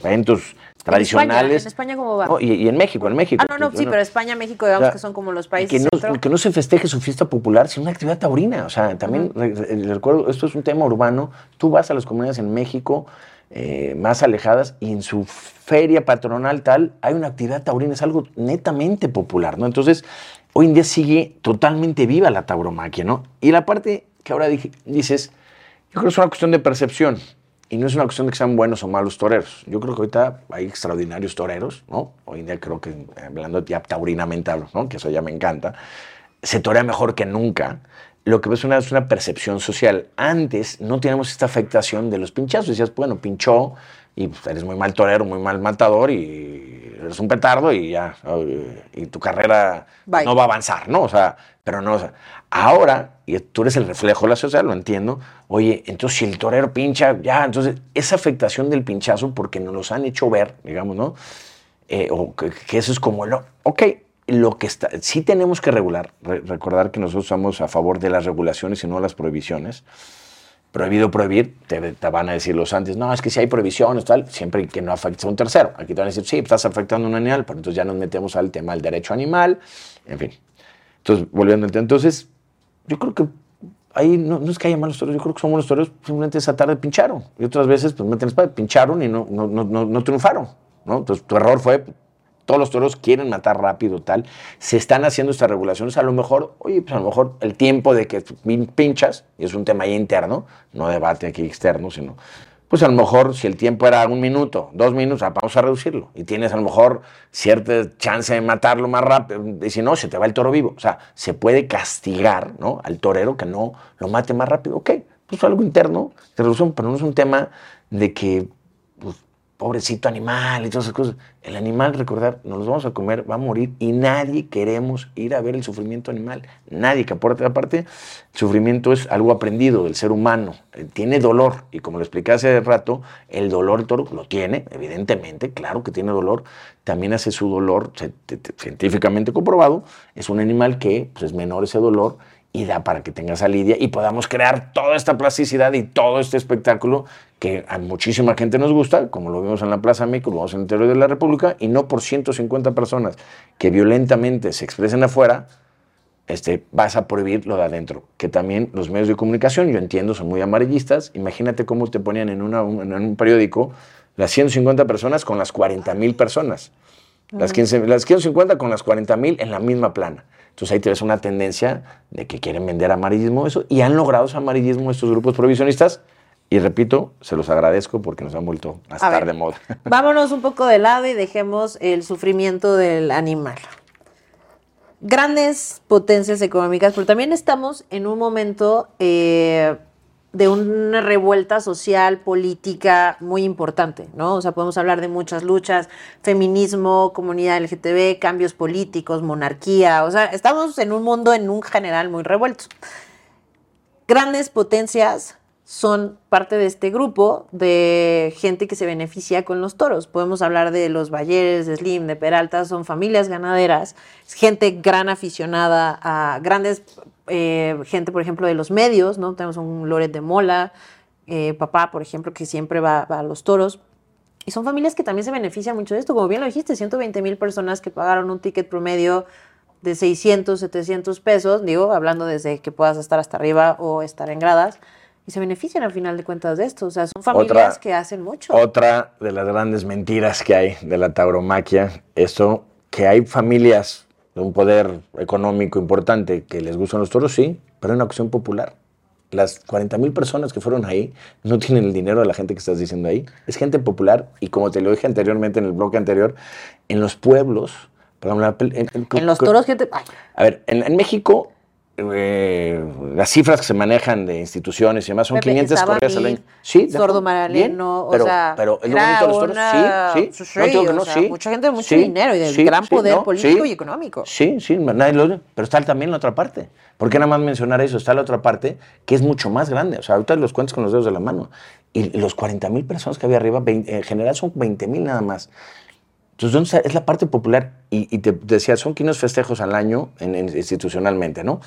[SPEAKER 2] eventos tradicionales.
[SPEAKER 1] En España, ¿cómo va?
[SPEAKER 2] No, y, y en México, en México.
[SPEAKER 1] ah, no, no, sí,
[SPEAKER 2] Bueno,
[SPEAKER 1] pero España, México, digamos
[SPEAKER 2] o sea,
[SPEAKER 1] que son como los países
[SPEAKER 2] que no, que no se festeje su fiesta popular, sino una actividad taurina. O sea, también re- re- recuerdo, esto es un tema urbano. Tú vas a las comunidades en México eh, más alejadas y en su feria patronal tal hay una actividad taurina, es algo netamente popular, ¿no? Entonces, hoy en día sigue totalmente viva la tauromaquia, ¿no? Y la parte que ahora dije- dices, yo creo que es una cuestión de percepción. Y no es una cuestión de que sean buenos o malos toreros. Yo creo que ahorita hay extraordinarios toreros, ¿no? Hoy en día creo que, hablando ya taurinamente, hablo, ¿no? Que eso ya me encanta. Se torea mejor que nunca. Lo que es una, es una percepción social. Antes no teníamos esta afectación de los pinchazos. Decías, bueno, pinchó y pues, eres muy mal torero, muy mal matador y eres un petardo y ya. eh, Y tu carrera
[SPEAKER 1] Bye.
[SPEAKER 2] no va a avanzar, ¿no? O sea, pero no. o sea, ahora, y tú eres el reflejo de la sociedad, lo entiendo. Oye, entonces si el torero pincha, ya, entonces esa afectación del pinchazo, porque nos los han hecho ver, digamos, ¿no? Eh, o que, que eso es como lo. Ok, lo que está. Sí tenemos que regular. Re- recordar que nosotros estamos a favor de las regulaciones y no las prohibiciones. Prohibido prohibir, te, te van a decir los antes, no, es que si hay prohibiciones, tal, siempre que no afecte a un tercero. Aquí te van a decir, sí, estás afectando a un animal, pero entonces ya nos metemos al tema del derecho animal, en fin. Entonces, volviendo al tema, entonces, yo creo que ahí no, no es que haya malos toros, yo creo que son buenos toros, simplemente esa tarde pincharon. Y otras veces, pues meten la espada, pincharon y no, no, no, no triunfaron. ¿no? Entonces, tu error fue, todos los toros quieren matar rápido, tal. Se están haciendo estas regulaciones, a lo mejor, oye, pues a lo mejor el tiempo de que pin- pinchas, y es un tema ahí interno, no debate aquí externo, sino pues a lo mejor si el tiempo era un minuto, dos minutos, ah, vamos a reducirlo. Y tienes a lo mejor cierta chance de matarlo más rápido. Y si no, se te va el toro vivo. O sea, se puede castigar ¿no? al torero que no lo mate más rápido. Ok, pues algo interno, de reducción, pero no es un tema de que, pobrecito animal y todas esas cosas. El animal, recordar, nos los vamos a comer, va a morir y nadie queremos ir a ver el sufrimiento animal. Nadie que aporte. Aparte, el sufrimiento es algo aprendido del ser humano. Eh, Tiene dolor y como lo expliqué hace rato, el dolor el toro lo tiene, evidentemente, claro que tiene dolor. También hace su dolor, científicamente comprobado, es un animal que pues, es menor ese dolor y da para que tengas a y podamos crear toda esta plasticidad y todo este espectáculo que a muchísima gente nos gusta, como lo vimos en la Plaza México, lo vimos en el interior de la República, y no por 150 personas que violentamente se expresen afuera, este, vas a prohibir lo de adentro. Que también los medios de comunicación, yo entiendo, son muy amarillistas. Imagínate cómo te ponían en, una- un- en un periódico las 150 personas con las 40 mil personas. Las, 15 las 150 con las 40 mil en la misma plana. Entonces ahí te ves una tendencia de que quieren vender amarillismo eso y han logrado ese amarillismo estos grupos provisionistas y repito, se los agradezco porque nos han vuelto a estar
[SPEAKER 1] ver.
[SPEAKER 2] de moda. <laughs>
[SPEAKER 1] Vámonos un poco de lado y dejemos el sufrimiento del animal. grandes potencias económicas, pero también estamos en un momento eh, de una revuelta social, política muy importante, ¿no? O sea, podemos hablar de muchas luchas, feminismo, comunidad LGTB, cambios políticos, monarquía, o sea, estamos en un mundo en un general muy revuelto. Grandes potencias son parte de este grupo de gente que se beneficia con los toros. Podemos hablar de los Balleres, de Slim, de Peralta, son familias ganaderas, gente gran aficionada a grandes, eh, gente por ejemplo de los medios, ¿no? Tenemos un Loret de Mola, eh, papá por ejemplo que siempre va, va, a los toros. Y son familias que también se benefician mucho de esto, como bien lo dijiste, 120 mil personas que pagaron un ticket promedio de 600, 700 pesos, digo, hablando desde que puedas estar hasta arriba o estar en gradas y se benefician al final de cuentas de esto. O sea, son familias que hacen mucho.
[SPEAKER 2] Otra de las grandes mentiras que hay de la tauromaquia, eso, que hay familias de un poder económico importante que les gustan los toros, sí, pero es una cuestión popular. Las 40 mil personas que fueron ahí no tienen el dinero de la gente que estás diciendo ahí. Es gente popular y como te lo dije anteriormente en el bloque anterior, en los pueblos,
[SPEAKER 1] en, los toros, gente...
[SPEAKER 2] A ver, en México eh, las cifras que se manejan de instituciones y demás son 500 correas al año.
[SPEAKER 1] Sí, sordo maraleno,
[SPEAKER 2] pero,
[SPEAKER 1] o sea,
[SPEAKER 2] pero es lo bonito de los toros. Sí, sí,
[SPEAKER 1] sí, no no, sí. Mucha gente de mucho dinero y de gran poder político y económico.
[SPEAKER 2] Sí, sí, nadie lo, pero está también la otra parte. ¿Por qué nada más mencionar eso? Está la otra parte que es mucho más grande. O sea, ahorita los cuentas con los dedos de la mano. Y los 40 mil personas que había arriba, en general son 20 mil nada más. Entonces, es la parte popular. Y, te decía, son 500 festejos al año institucionalmente, ¿no?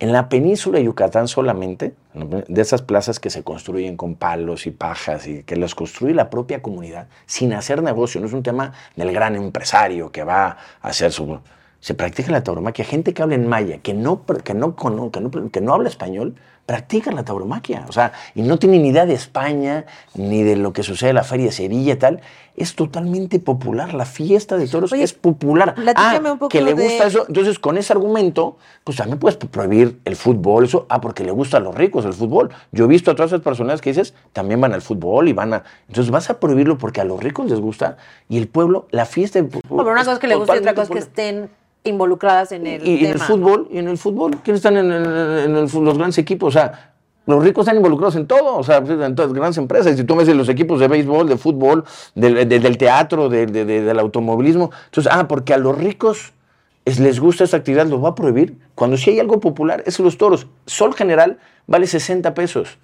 [SPEAKER 2] En la península de Yucatán solamente, de esas plazas que se construyen con palos y pajas y que las construye la propia comunidad sin hacer negocio, no es un tema del gran empresario que va a hacer su... Se practica la tauromaquia. Gente que habla en maya, que no, que no, que no, que no habla español, practican la tauromaquia. O sea, y no tienen ni idea de España, ni de lo que sucede en la Feria de Sevilla y tal. Es totalmente popular. La fiesta de toros es popular.
[SPEAKER 1] Ah, un poco
[SPEAKER 2] que le gusta eso. Entonces, con ese argumento, pues también puedes prohibir el fútbol. Eso, ah, porque le gusta a los ricos el fútbol. Yo he visto a todas esas personas que dices, también van al fútbol y van a. Entonces, vas a prohibirlo porque a los ricos les gusta y el pueblo, la fiesta.
[SPEAKER 1] No, pero una cosa es que le gusta y otra cosa es que estén involucradas en el
[SPEAKER 2] y, en el fútbol y en el fútbol quiénes están en, los grandes equipos o sea los ricos están involucrados en todo, o sea, en todas las grandes empresas. Si tú ves los equipos de béisbol, de fútbol, del teatro, del automovilismo. Entonces, ah, porque a los ricos les gusta esta actividad, ¿lo va a prohibir? Cuando sí hay algo popular, es los toros. Sol general vale 60 pesos.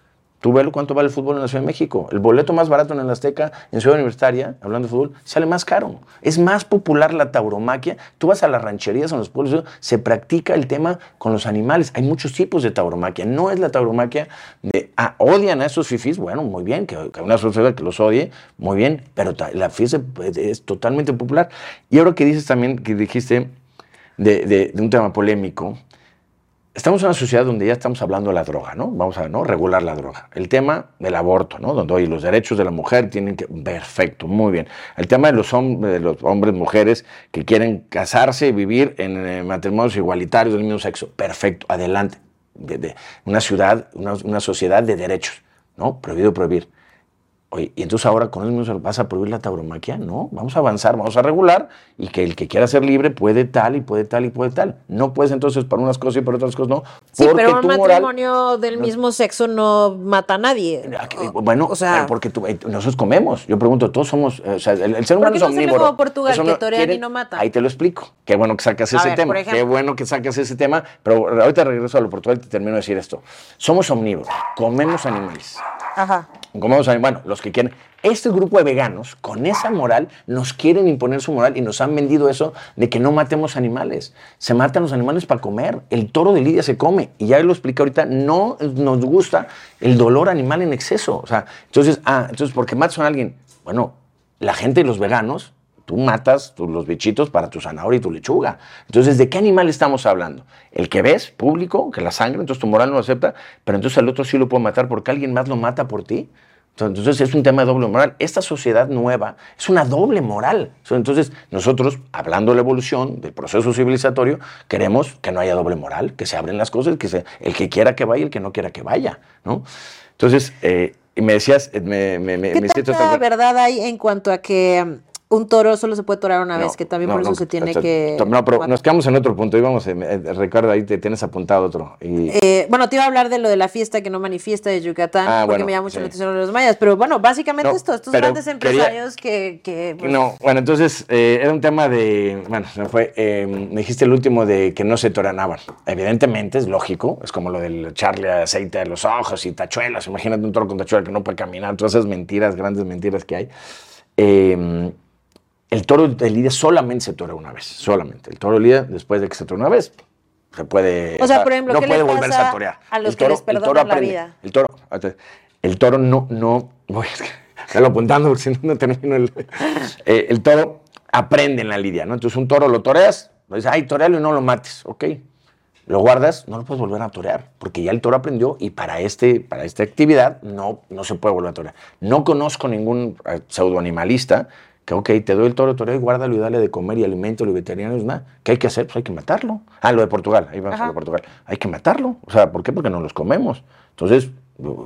[SPEAKER 2] Tú ves cuánto vale el fútbol en la Ciudad de México. El boleto más barato en el Azteca, en Ciudad Universitaria, hablando de fútbol, sale más caro. Es más popular la tauromaquia. Tú vas a las rancherías, en los pueblos, se practica el tema con los animales. Hay muchos tipos de tauromaquia. No es la tauromaquia de, ah, odian a esos fifís. Bueno, muy bien, que, una sociedad que los odie, muy bien, pero la fiesta es, totalmente popular. Y ahora que dices también, que dijiste de un tema polémico, estamos en una sociedad donde ya estamos hablando de la droga, ¿no? Vamos a ¿no? regular la droga. El tema del aborto, ¿no? Donde hoy los derechos de la mujer tienen que... Perfecto, muy bien. El tema de los, hombres, de los hombres, mujeres que quieren casarse y vivir en eh, matrimonios igualitarios del mismo sexo. Perfecto, adelante. De, una ciudad, una, una sociedad de derechos, ¿no? Prohibido prohibir y entonces ahora con eso mismo vas a prohibir la tauromaquia. No, vamos a avanzar, vamos a regular y que el que quiera ser libre puede tal y puede tal y puede tal. No puedes entonces para unas cosas y para otras cosas no.
[SPEAKER 1] Sí, pero un matrimonio del mismo sexo no mata a nadie.
[SPEAKER 2] Bueno, o sea, porque eh, nosotros comemos. Yo pregunto, todos somos, o sea, el, ser humano es omnívoro.
[SPEAKER 1] como Portugal, que torean y no matan.
[SPEAKER 2] Ahí te lo explico. Qué bueno que sacas ese tema. Qué bueno que sacas ese tema. Pero ahorita regreso a lo Portugal y te termino de decir esto. Somos omnívoros, comemos animales.
[SPEAKER 1] Ajá.
[SPEAKER 2] Comemos animales. Bueno, los que quieren. Este grupo de veganos, con esa moral, nos quieren imponer su moral y nos han vendido eso de que no matemos animales. Se matan los animales para comer. El toro de Lidia se come. Y ya lo expliqué ahorita, no nos gusta el dolor animal en exceso. O sea, entonces, ah, entonces, ¿por qué matas a alguien? Bueno, la gente, los veganos, tú matas los bichitos para tu zanahoria y tu lechuga. Entonces, ¿de qué animal estamos hablando? El que ves, público, que la sangre, entonces tu moral no lo acepta, pero entonces el otro sí lo puede matar porque alguien más lo mata por ti. Entonces es un tema de doble moral. Esta sociedad nueva es una doble moral. Entonces nosotros, hablando de la evolución, del proceso civilizatorio, queremos que no haya doble moral, que se abren las cosas, que el que quiera que vaya y el que no quiera que vaya. ¿no? Entonces, eh, y me decías, me, me,
[SPEAKER 1] ¿Qué me verdad hay en cuanto a que un toro solo se puede torar una vez,
[SPEAKER 2] No,
[SPEAKER 1] que también
[SPEAKER 2] no,
[SPEAKER 1] por eso
[SPEAKER 2] no,
[SPEAKER 1] se tiene
[SPEAKER 2] o sea,
[SPEAKER 1] que...
[SPEAKER 2] No, pero nos quedamos en otro punto. Íbamos, eh, eh, Ricardo, ahí te tienes apuntado otro. Y,
[SPEAKER 1] Eh, bueno, te iba a hablar de lo de la fiesta que no manifiesta de Yucatán,
[SPEAKER 2] Ah,
[SPEAKER 1] porque
[SPEAKER 2] bueno,
[SPEAKER 1] me llama mucho
[SPEAKER 2] sí.
[SPEAKER 1] la atención de los mayas. Pero bueno, básicamente
[SPEAKER 2] No,
[SPEAKER 1] esto, estos grandes
[SPEAKER 2] quería-
[SPEAKER 1] empresarios que... que, pues,
[SPEAKER 2] No, bueno, entonces eh, era un tema de, bueno, se me fue, eh, me dijiste el último de que no se toranaban. Evidentemente es lógico, es como lo del echarle aceite a los ojos y tachuelas. Imagínate un toro con tachuelas que no puede caminar, todas esas mentiras, grandes mentiras que hay. El toro de lidia solamente se tora una vez, solamente. El toro de lidia, después de que se tora una vez, se puede.
[SPEAKER 1] O sea, por ejemplo,
[SPEAKER 2] no
[SPEAKER 1] ¿qué
[SPEAKER 2] puede volverse a torear.
[SPEAKER 1] a los
[SPEAKER 2] El
[SPEAKER 1] que les
[SPEAKER 2] el
[SPEAKER 1] perdonan la vida?
[SPEAKER 2] El toro, el toro no, no, voy lo apuntando porque si no, no termino el. Eh, el toro aprende en la lidia, ¿no? Entonces un toro lo toreas, lo dices, ay, torealo y no lo mates, ok. Lo guardas, no lo puedes volver a torear, porque ya el toro aprendió y para, este, para esta actividad no, no se puede volver a torear. No conozco ningún eh, pseudoanimalista que, ok, te doy el toro, toreo y guárdalo y dale de comer y alimento y veterinario, es nada. ¿Qué hay que hacer? Pues hay que matarlo. Ah, lo de Portugal, ahí vamos a lo de Portugal. Hay que matarlo. O sea, ¿por qué? Porque no los comemos. Entonces,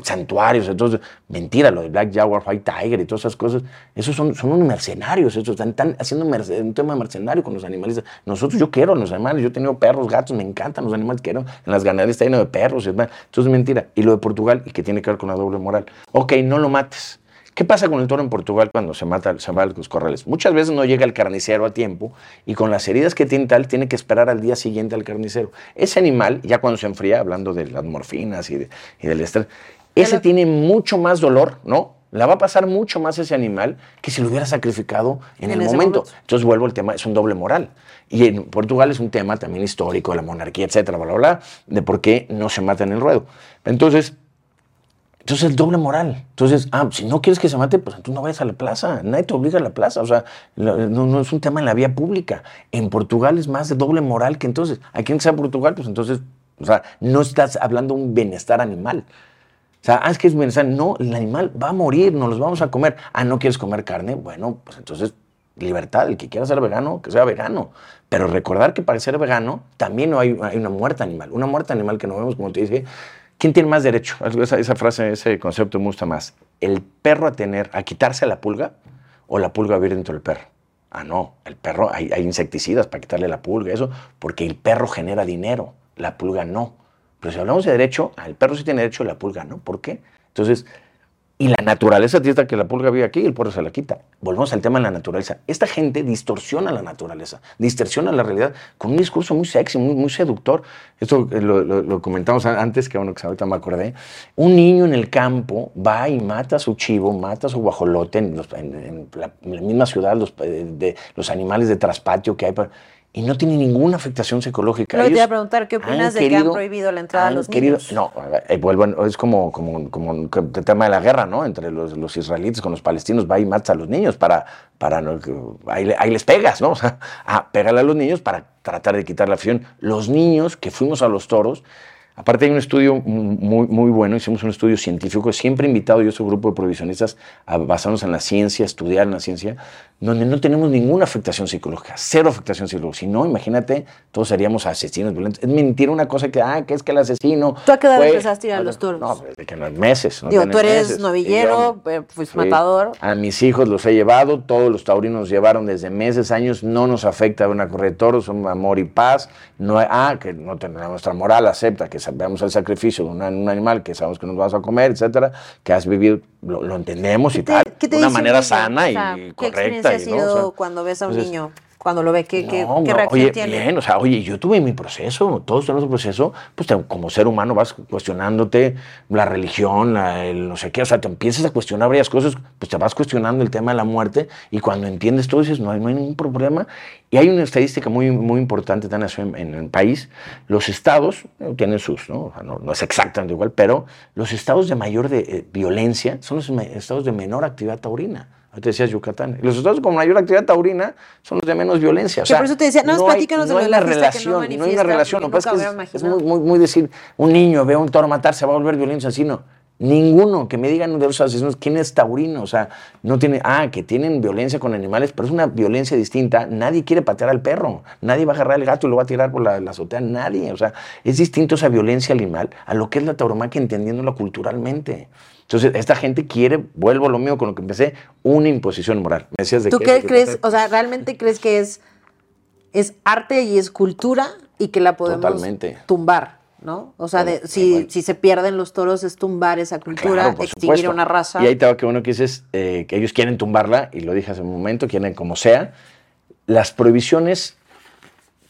[SPEAKER 2] santuarios, entonces, mentira, lo de Black Jaguar, White Tiger y todas esas cosas, esos son, son unos mercenarios, esos están, están haciendo merce- un tema mercenario con los animales. Nosotros, yo quiero a los animales, yo he tenido perros, gatos, me encantan los animales, quiero, en las ganaderías está lleno de perros, y demás. entonces mentira. Y lo de Portugal, y que tiene que ver con la doble moral. Ok, no lo mates. ¿Qué pasa con el toro en Portugal cuando se mata, se va a los corrales? Muchas veces no llega el carnicero a tiempo y con las heridas que tiene tal, tiene que esperar al día siguiente al carnicero. Ese animal, ya cuando se enfría, hablando de las morfinas y, de- y del estrés, ese
[SPEAKER 1] lo-
[SPEAKER 2] tiene mucho más dolor, ¿no? La va a pasar mucho más ese animal que si lo hubiera sacrificado en,
[SPEAKER 1] En
[SPEAKER 2] el momento.
[SPEAKER 1] momento.
[SPEAKER 2] Entonces vuelvo al tema, es un doble moral. Y en Portugal es un tema también histórico, de la monarquía, etcétera, bla, bla, bla, de por qué no se mata en el ruedo. Entonces, entonces, el doble moral. Entonces, ah, si no quieres que se mate, pues tú no vayas a la plaza. Nadie te obliga a la plaza. O sea, no, es un tema en la vía pública. En Portugal es más de doble moral que entonces. Aquí en sea Portugal, pues entonces, o sea, no estás hablando de un bienestar animal. O sea, ah, es que es bienestar. No, el animal va a morir, nos los vamos a comer. Ah, ¿no quieres comer carne? Bueno, pues entonces, libertad. El que quiera ser vegano, que sea vegano. Pero recordar que para ser vegano también no hay, hay una muerte animal. Una muerte animal que no vemos, como te dije. ¿Quién tiene más derecho? Esa, frase, ese concepto me gusta más. ¿El perro a tener, a quitarse la pulga o la pulga a vivir dentro del perro? Ah, no, el perro, hay, hay insecticidas para quitarle la pulga, eso, porque el perro genera dinero, la pulga no. Pero si hablamos de derecho, ah, el perro sí tiene derecho, la pulga no. ¿Por qué? Entonces, y la naturaleza dice que la pulga vive aquí y el perro se la quita. Volvemos al tema de la naturaleza. Esta gente distorsiona la naturaleza, distorsiona la realidad con un discurso muy sexy, muy, seductor. Esto eh, lo, comentamos antes, que bueno, que ahorita me acordé. Un niño en el campo va y mata a su chivo, mata a su guajolote en la misma ciudad, los, eh, de, los animales de traspatio que hay. para- y no tiene ninguna afectación psicológica.
[SPEAKER 1] Luego te iba a
[SPEAKER 2] Ellos
[SPEAKER 1] preguntar, ¿qué opinas de que han prohibido la entrada a los
[SPEAKER 2] querido-
[SPEAKER 1] niños?
[SPEAKER 2] No, eh, es como, como, como el tema de la guerra, ¿no? Entre los, los israelitas con los palestinos, va y mata a los niños para, para no, ahí, ahí les pegas, ¿no? <laughs> O sea, ah, pégale a los niños para tratar de quitar la afición. Los niños que fuimos a los toros, aparte hay un estudio muy, muy bueno, hicimos un estudio científico, siempre he invitado yo a ese grupo de provisionistas a basarnos en la ciencia, estudiar en la ciencia, donde no tenemos ninguna afectación psicológica, cero afectación psicológica. Si no, imagínate, todos seríamos asesinos violentos. Es mentira una cosa que, ah, que es que el asesino...
[SPEAKER 1] ¿Tú a qué edad empezaste a ir a los toros?
[SPEAKER 2] No, desde que no, meses. no
[SPEAKER 1] Digo, tú eres
[SPEAKER 2] meses.
[SPEAKER 1] novillero,
[SPEAKER 2] yo-
[SPEAKER 1] eh, fuiste matador.
[SPEAKER 2] A mis hijos los he llevado, todos los taurinos nos llevaron desde meses, años, no nos afecta una corrida de toros, son amor y paz. No, ah, que no tenemos nuestra moral, acepta que sabemos el sacrificio de un, un animal que sabemos que nos vamos a comer, etcétera, que has vivido, lo, lo entendemos y
[SPEAKER 1] ¿Qué te-
[SPEAKER 2] tal,
[SPEAKER 1] qué
[SPEAKER 2] de una manera sana
[SPEAKER 1] O sea,
[SPEAKER 2] y
[SPEAKER 1] ¿Qué
[SPEAKER 2] correcta.
[SPEAKER 1] experiencia ha
[SPEAKER 2] y, ¿no? O
[SPEAKER 1] sido
[SPEAKER 2] sea,
[SPEAKER 1] cuando ves a un
[SPEAKER 2] entonces,
[SPEAKER 1] niño? Cuando lo ve, ¿qué, qué,
[SPEAKER 2] no,
[SPEAKER 1] qué
[SPEAKER 2] no,
[SPEAKER 1] reacción
[SPEAKER 2] oye,
[SPEAKER 1] tiene?
[SPEAKER 2] bien, o sea, oye, yo tuve mi proceso, todos tenemos un proceso, pues te- como ser humano vas cuestionándote la religión, la- el no sé qué, o sea, te empiezas a cuestionar varias cosas, pues te vas cuestionando el tema de la muerte y cuando entiendes todo dices, no hay, no hay ningún problema. Y hay una estadística muy, muy importante también en, en el país, los estados eh, tienen sus, ¿no? O sea, no, no es exactamente igual, pero los estados de mayor de, eh, violencia son los estados de menor actividad taurina. Ahorita decías Yucatán. Los estados con mayor actividad taurina son los de menos violencia. O sea,
[SPEAKER 1] por eso te decía, nada más
[SPEAKER 2] hay-
[SPEAKER 1] platícanos de
[SPEAKER 2] no hay
[SPEAKER 1] la que no
[SPEAKER 2] relación, no hay una relación. Lo que pasa es que es, muy, muy, muy decir, un niño ve a un toro matarse, va a volver violento asesino. Ninguno que me digan de los asesinos quién es taurino, o sea, no tiene, ah, que tienen violencia con animales, pero es una violencia distinta. Nadie quiere patear al perro, nadie va a agarrar al gato y lo va a tirar por la, la azotea, nadie. O sea, es distinto esa violencia animal a lo que es la tauromaquia entendiéndola culturalmente. Entonces, esta gente quiere, vuelvo a lo mismo con lo que empecé, una imposición moral.
[SPEAKER 1] Me decías de ¿Tú qué crees? O sea, ¿realmente crees que es, es arte y es cultura y que la podemos tumbar? ¿no? O sea, si, si, se pierden los toros es tumbar esa cultura, extinguir una raza.
[SPEAKER 2] Y ahí te va que uno que dices eh, que ellos quieren tumbarla, y lo dije hace un momento, quieren como sea. Las prohibiciones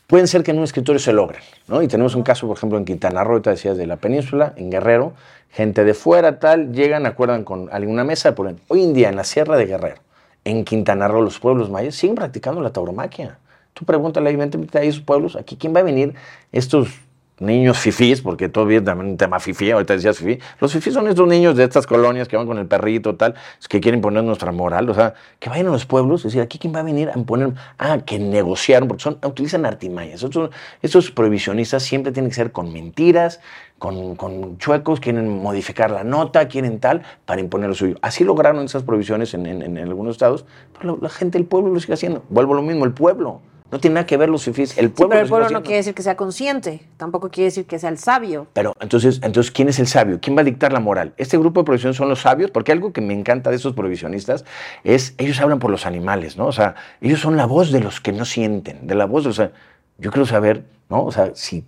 [SPEAKER 2] pueden ser que en un escritorio se logren, ¿no? Y tenemos un caso, por ejemplo, en Quintana Roo, te decías, de la península, en Guerrero, gente de fuera, tal, llegan, acuerdan con alguna mesa, ponen, hoy en día en la Sierra de Guerrero, en Quintana Roo, los pueblos mayas siguen practicando la tauromaquia. Tú pregúntale, vente a esos pueblos, aquí, ¿quién va a venir? Estos niños fifís, porque todavía también un tema fifí, ahorita decías fifí, los fifís son estos niños de estas colonias que van con el perrito tal, que quieren poner nuestra moral, o sea, que vayan a los pueblos y decir, aquí quién va a venir a poner, ah, que negociaron, porque son, utilizan artimañas, estos, estos prohibicionistas siempre tienen que ser con mentiras, con, con, chuecos, quieren modificar la nota, quieren tal, para imponer lo suyo. Así lograron esas prohibiciones en, en, algunos estados, pero la, la gente, el pueblo lo sigue haciendo, vuelvo a lo mismo, el pueblo. No tiene nada que ver los fifís. El pueblo,
[SPEAKER 1] pero el pueblo no quiere decir que sea consciente, tampoco quiere decir que sea el sabio.
[SPEAKER 2] Pero entonces, entonces, ¿quién es el sabio? ¿Quién va a dictar la moral? Este grupo de prohibición son los sabios, porque algo que me encanta de esos prohibicionistas es, ellos hablan por los animales, ¿no? O sea, ellos son la voz de los que no sienten, de la voz, o sea, yo quiero saber, ¿no? O sea, si,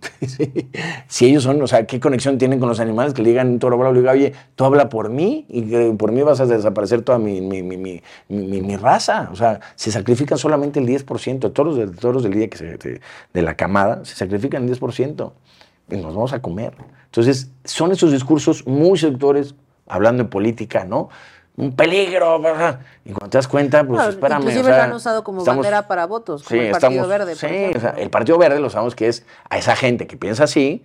[SPEAKER 2] <laughs> si ellos son, o sea, ¿qué conexión tienen con los animales que le digan un toro bravo, le diga, oye, tú habla por mí y por mí vas a desaparecer toda mi, mi, mi, mi raza? O sea, se sacrifican solamente el 10%, toros, de, toros del día que se, de, de la camada, se sacrifican el 10% y nos vamos a comer. Entonces, son esos discursos muy sectores, hablando de política, ¿no? Un peligro. Y cuando te das cuenta, pues espérame.
[SPEAKER 1] Inclusive lo han usado como bandera para votos, como el Partido Verde.
[SPEAKER 2] sí, el Partido Verde lo sabemos que es a esa gente que piensa así.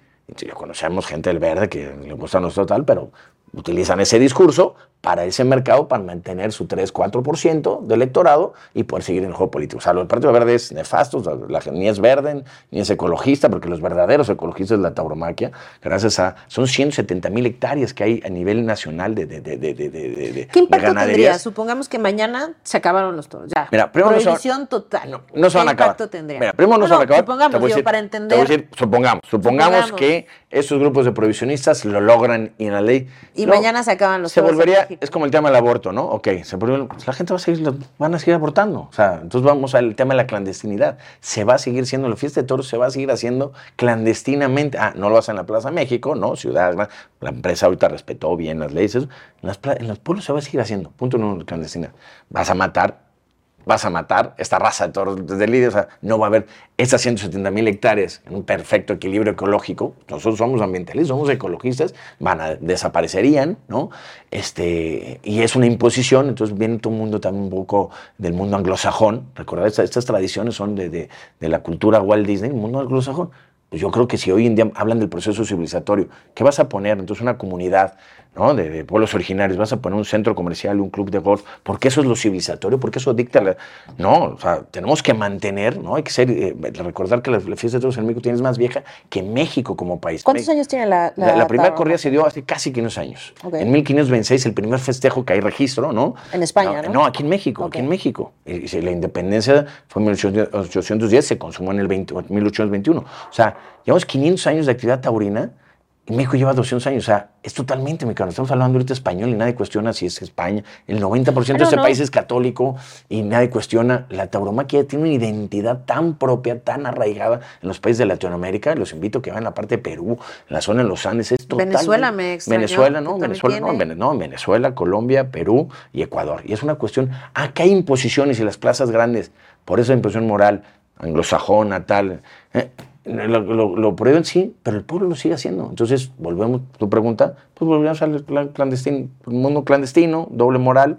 [SPEAKER 2] Conocemos gente del Verde que le gusta nuestro tal, pero utilizan ese discurso para ese mercado, para mantener su 3-4% de electorado y poder seguir en el juego político. O sea, el Partido Verde es nefasto, la, ni es verde, ni es ecologista, porque los verdaderos ecologistas de la tauromaquia, gracias a... Son 170 mil hectáreas que hay a nivel nacional de, de, de, de
[SPEAKER 1] ¿Qué impacto tendría? Supongamos que mañana se acabaron los toros, ya. Mira, primero Prohibición no total.
[SPEAKER 2] No, se van a acabar. ¿Qué impacto
[SPEAKER 1] tendría?
[SPEAKER 2] Mira, primero no, se van a acabar.
[SPEAKER 1] Supongamos, para entender...
[SPEAKER 2] supongamos, supongamos, que esos grupos de prohibicionistas lo logran y en la ley...
[SPEAKER 1] Y mañana se acaban los
[SPEAKER 2] se volvería, es como el tema del aborto, ¿no? Ok, se pues la gente va a seguir, van a seguir abortando. O sea, entonces vamos al tema de la clandestinidad. Se va a seguir siendo, la fiesta de toros se va a seguir haciendo clandestinamente. Ah, no lo hacen en la Plaza México, ¿no? Ciudad, la empresa ahorita respetó bien las leyes. En, en los pueblos se va a seguir haciendo. Punto número clandestina. Vas a matar vas a matar esta raza de toros de lidia, o sea, no va a haber esas 170 mil hectáreas en un perfecto equilibrio ecológico. Nosotros somos ambientalistas, somos ecologistas, van a desaparecerían, ¿no? Este, y es una imposición, entonces viene todo el mundo también un poco del mundo anglosajón. Recordad, estas, estas tradiciones son de, de la cultura Walt Disney, el mundo anglosajón. Pues yo creo que si hoy en día hablan del proceso civilizatorio, ¿qué vas a poner? Entonces una comunidad ¿no? De, pueblos originarios, vas a poner un centro comercial, un club de golf, porque eso es lo civilizatorio, porque eso dicta la... No, o sea, tenemos que mantener, ¿no? Hay que ser, eh, recordar que la, fiesta de todos en México tiene más vieja que México como país.
[SPEAKER 1] ¿Cuántos años tiene la...?
[SPEAKER 2] La, primera corrida se dio hace casi 500 años. En 1526, el primer festejo que hay registro, ¿no?
[SPEAKER 1] En España, ¿no?
[SPEAKER 2] No, aquí en México, aquí en México. Y, la independencia fue en 1810, se consumó en el 1821. O sea, llevamos 500 años de actividad taurina y México lleva 200 años, o sea, es totalmente mexicano. Estamos hablando ahorita español y nadie cuestiona si es España. El 90% de este país es católico y nadie cuestiona. La tauromaquia tiene una identidad tan propia, tan arraigada en los países de Latinoamérica. Los invito a que vayan a la parte de Perú, en la zona de los Andes. Es total,
[SPEAKER 1] Venezuela me
[SPEAKER 2] Venezuela, ¿no? Venezuela, no, no, Venezuela, Colombia, Perú y Ecuador. Y es una cuestión, acá hay imposiciones y las plazas grandes, por eso imposición moral, anglosajona, tal. ¿eh? Lo, lo, prueben, sí, pero el pueblo lo sigue haciendo. Entonces, volvemos, tu pregunta, pues volvemos al clandestino, mundo clandestino, doble moral,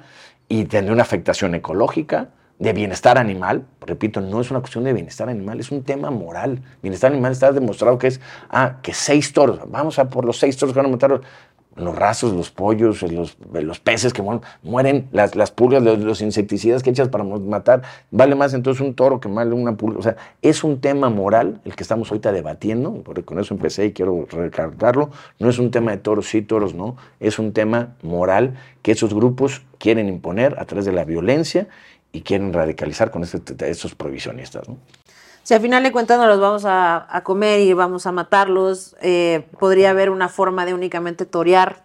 [SPEAKER 2] y tendrá una afectación ecológica, de bienestar animal. Repito, no es una cuestión de bienestar animal, es un tema moral. Bienestar animal está demostrado que es, ah, que seis toros, vamos a por los seis toros que van a matar los rasos, los pollos, los, los peces que mueren, las, las pulgas, los, insecticidas que echas para matar, vale más entonces un toro que mal una pulga. O sea, es un tema moral el que estamos ahorita debatiendo, porque con eso empecé y quiero recargarlo. No es un tema de toros sí, toros no, es un tema moral que esos grupos quieren imponer a través de la violencia y quieren radicalizar con este, estos provisionistas. ¿no?
[SPEAKER 1] Si al final de cuentas no los vamos a, comer y vamos a matarlos, eh, podría haber una forma de únicamente torear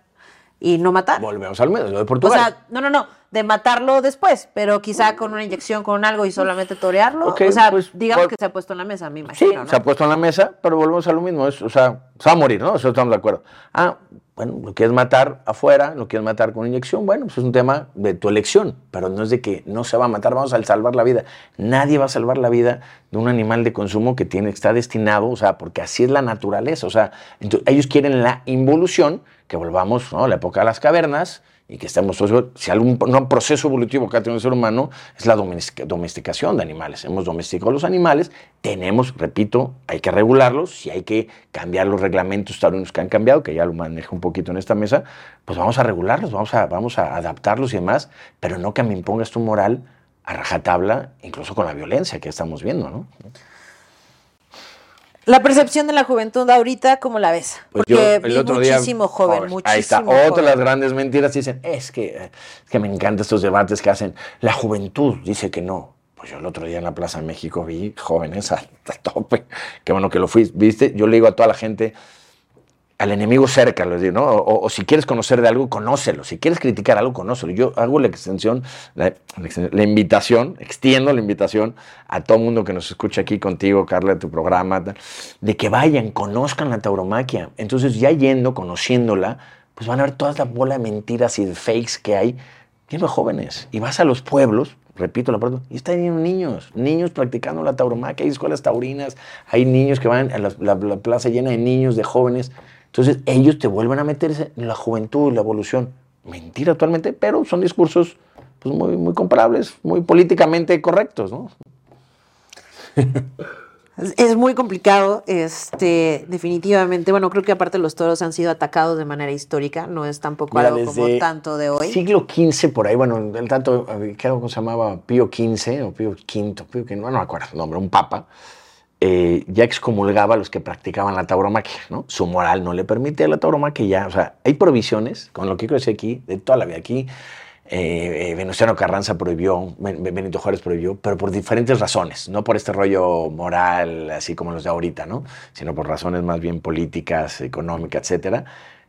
[SPEAKER 1] y no matar.
[SPEAKER 2] Volvemos al medio, lo de
[SPEAKER 1] O
[SPEAKER 2] Portugal.
[SPEAKER 1] sea, no, no, no, de matarlo después, pero quizá con una inyección, con algo y solamente torearlo.
[SPEAKER 2] Ok,
[SPEAKER 1] o sea,
[SPEAKER 2] pues,
[SPEAKER 1] digamos que se ha puesto en la mesa, me
[SPEAKER 2] Sí,
[SPEAKER 1] imagino, ¿no?
[SPEAKER 2] se ha puesto en la mesa, pero volvemos a lo mismo. es- o sea, se va a morir, ¿no? Eso estamos de acuerdo. Ah, bueno, lo quieres matar afuera, lo quieres matar con inyección, bueno, pues es un tema de tu elección, pero no es de que no se va a matar, vamos a salvar la vida. Nadie va a salvar la vida de un animal de consumo que tiene, está destinado, o sea, porque así es la naturaleza. O sea, ellos quieren la involución, que volvamos ¿no? a la época de las cavernas, y que estamos, si algún no, proceso evolutivo que ha tenido el ser humano es la domestica- domesticación de animales. Hemos domesticado los animales, tenemos, repito, hay que regularlos, si hay que cambiar los reglamentos taurinos que han cambiado, que ya lo manejo un poquito en esta mesa, pues vamos a regularlos, vamos a, vamos a adaptarlos y demás, pero no que me impongas tu moral a rajatabla, incluso con la violencia que estamos viendo, ¿no?
[SPEAKER 1] La percepción de la juventud ahorita, ¿cómo la ves?
[SPEAKER 2] Pues
[SPEAKER 1] Porque
[SPEAKER 2] yo el
[SPEAKER 1] vi
[SPEAKER 2] otro día-
[SPEAKER 1] muchísimo joven,
[SPEAKER 2] joven.
[SPEAKER 1] muchísimo
[SPEAKER 2] Ahí está,
[SPEAKER 1] joven.
[SPEAKER 2] otra de las grandes mentiras dicen, es que, es que me encantan estos debates que hacen. La juventud dice que no. Pues yo el otro día en la Plaza de México vi jóvenes <laughs> a, a tope. Qué bueno que lo fuiste, viste. Yo le digo a toda la gente, al enemigo cerca, les digo, ¿no? O, si quieres conocer de algo, conócelo. Si quieres criticar algo, conócelo. Yo hago la extensión, la, invitación, extiendo la invitación a todo mundo que nos escucha aquí contigo, Carla, tu programa, de que vayan, conozcan la tauromaquia. Entonces, ya yendo, conociéndola, pues van a ver toda la bola de mentiras y de fakes que hay. Lleno jóvenes. Y vas a los pueblos, repito la palabra, y están niños, niños practicando la tauromaquia, hay escuelas taurinas, hay niños que van a la plaza llena de niños, de jóvenes. Entonces ellos te vuelven a meterse en la juventud, la evolución. Mentira actualmente, pero son discursos pues, muy, muy comparables, muy políticamente correctos, ¿no?
[SPEAKER 1] Es- muy complicado, este, definitivamente. Bueno, creo que aparte los toros han sido atacados de manera histórica, no es tampoco
[SPEAKER 2] Mira,
[SPEAKER 1] algo como tanto de hoy.
[SPEAKER 2] Siglo XV, por ahí, bueno, el tanto, eh, ¿qué algo se llamaba? Pío XV o Pío V, Pío V, no, no me acuerdo el nombre, un papa, eh, ya excomulgaba a los que practicaban la tauromaquia, ¿no? Su moral no le permitía la tauromaquia ya, o sea, hay provisiones, con lo que decir aquí, de toda la vida aquí, eh, eh, Venustiano Carranza prohibió, Ben- Benito Juárez prohibió, pero por diferentes razones, no por este rollo moral, así como los de ahorita, ¿no? Sino por razones más bien políticas, económicas, etcétera,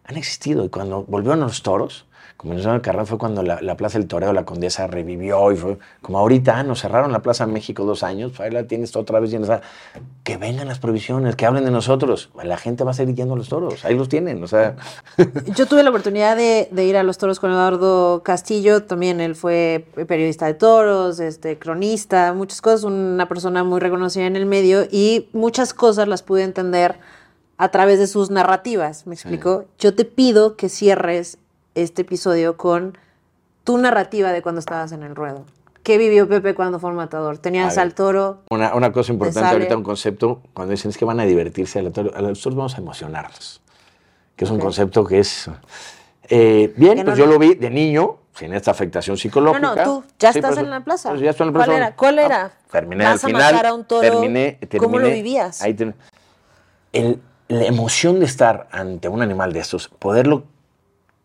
[SPEAKER 2] han existido. Y cuando volvieron los toros, como Venustiano Carranza fue cuando la, la Plaza del Toreo, la Condesa revivió y fue como ahorita, ah, nos cerraron la Plaza México dos años, pues ahí la tienes otra vez llena. o sea, que vengan las provisiones, que hablen de nosotros. La gente va a seguir yendo a los toros, ahí los tienen, o sea. <laughs>
[SPEAKER 1] Yo tuve la oportunidad de, de ir a los toros con Eduardo Castillo, también él fue periodista de toros, este, cronista, muchas cosas, una persona muy reconocida en el medio y muchas cosas las pude entender a través de sus narrativas, ¿me explico? Yo te pido que cierres este episodio con tu narrativa de cuando estabas en el ruedo. ¿Qué vivió Pepe cuando fue matador? Tenías al toro,
[SPEAKER 2] Una, una cosa importante ahorita, un concepto, cuando dicen es que van a divertirse, a, la toro- a los toros vamos a emocionarlos. Que es un concepto que es. eh, bien,
[SPEAKER 1] Que
[SPEAKER 2] pues
[SPEAKER 1] no-
[SPEAKER 2] yo lo vi de niño, sin esta afectación psicológica.
[SPEAKER 1] No, no, tú ya
[SPEAKER 2] Sí,
[SPEAKER 1] estás
[SPEAKER 2] por eso-
[SPEAKER 1] en la plaza.
[SPEAKER 2] pues ya estoy en la
[SPEAKER 1] ¿Cuál era? ¿Cuál
[SPEAKER 2] Ah,
[SPEAKER 1] era?
[SPEAKER 2] terminé
[SPEAKER 1] ¿Vas
[SPEAKER 2] al
[SPEAKER 1] a
[SPEAKER 2] final.
[SPEAKER 1] matar a un toro?
[SPEAKER 2] Terminé,
[SPEAKER 1] ¿Cómo lo
[SPEAKER 2] terminé,
[SPEAKER 1] vivías?
[SPEAKER 2] ahí ten- el- la emoción de estar ante un animal de estos, poderlo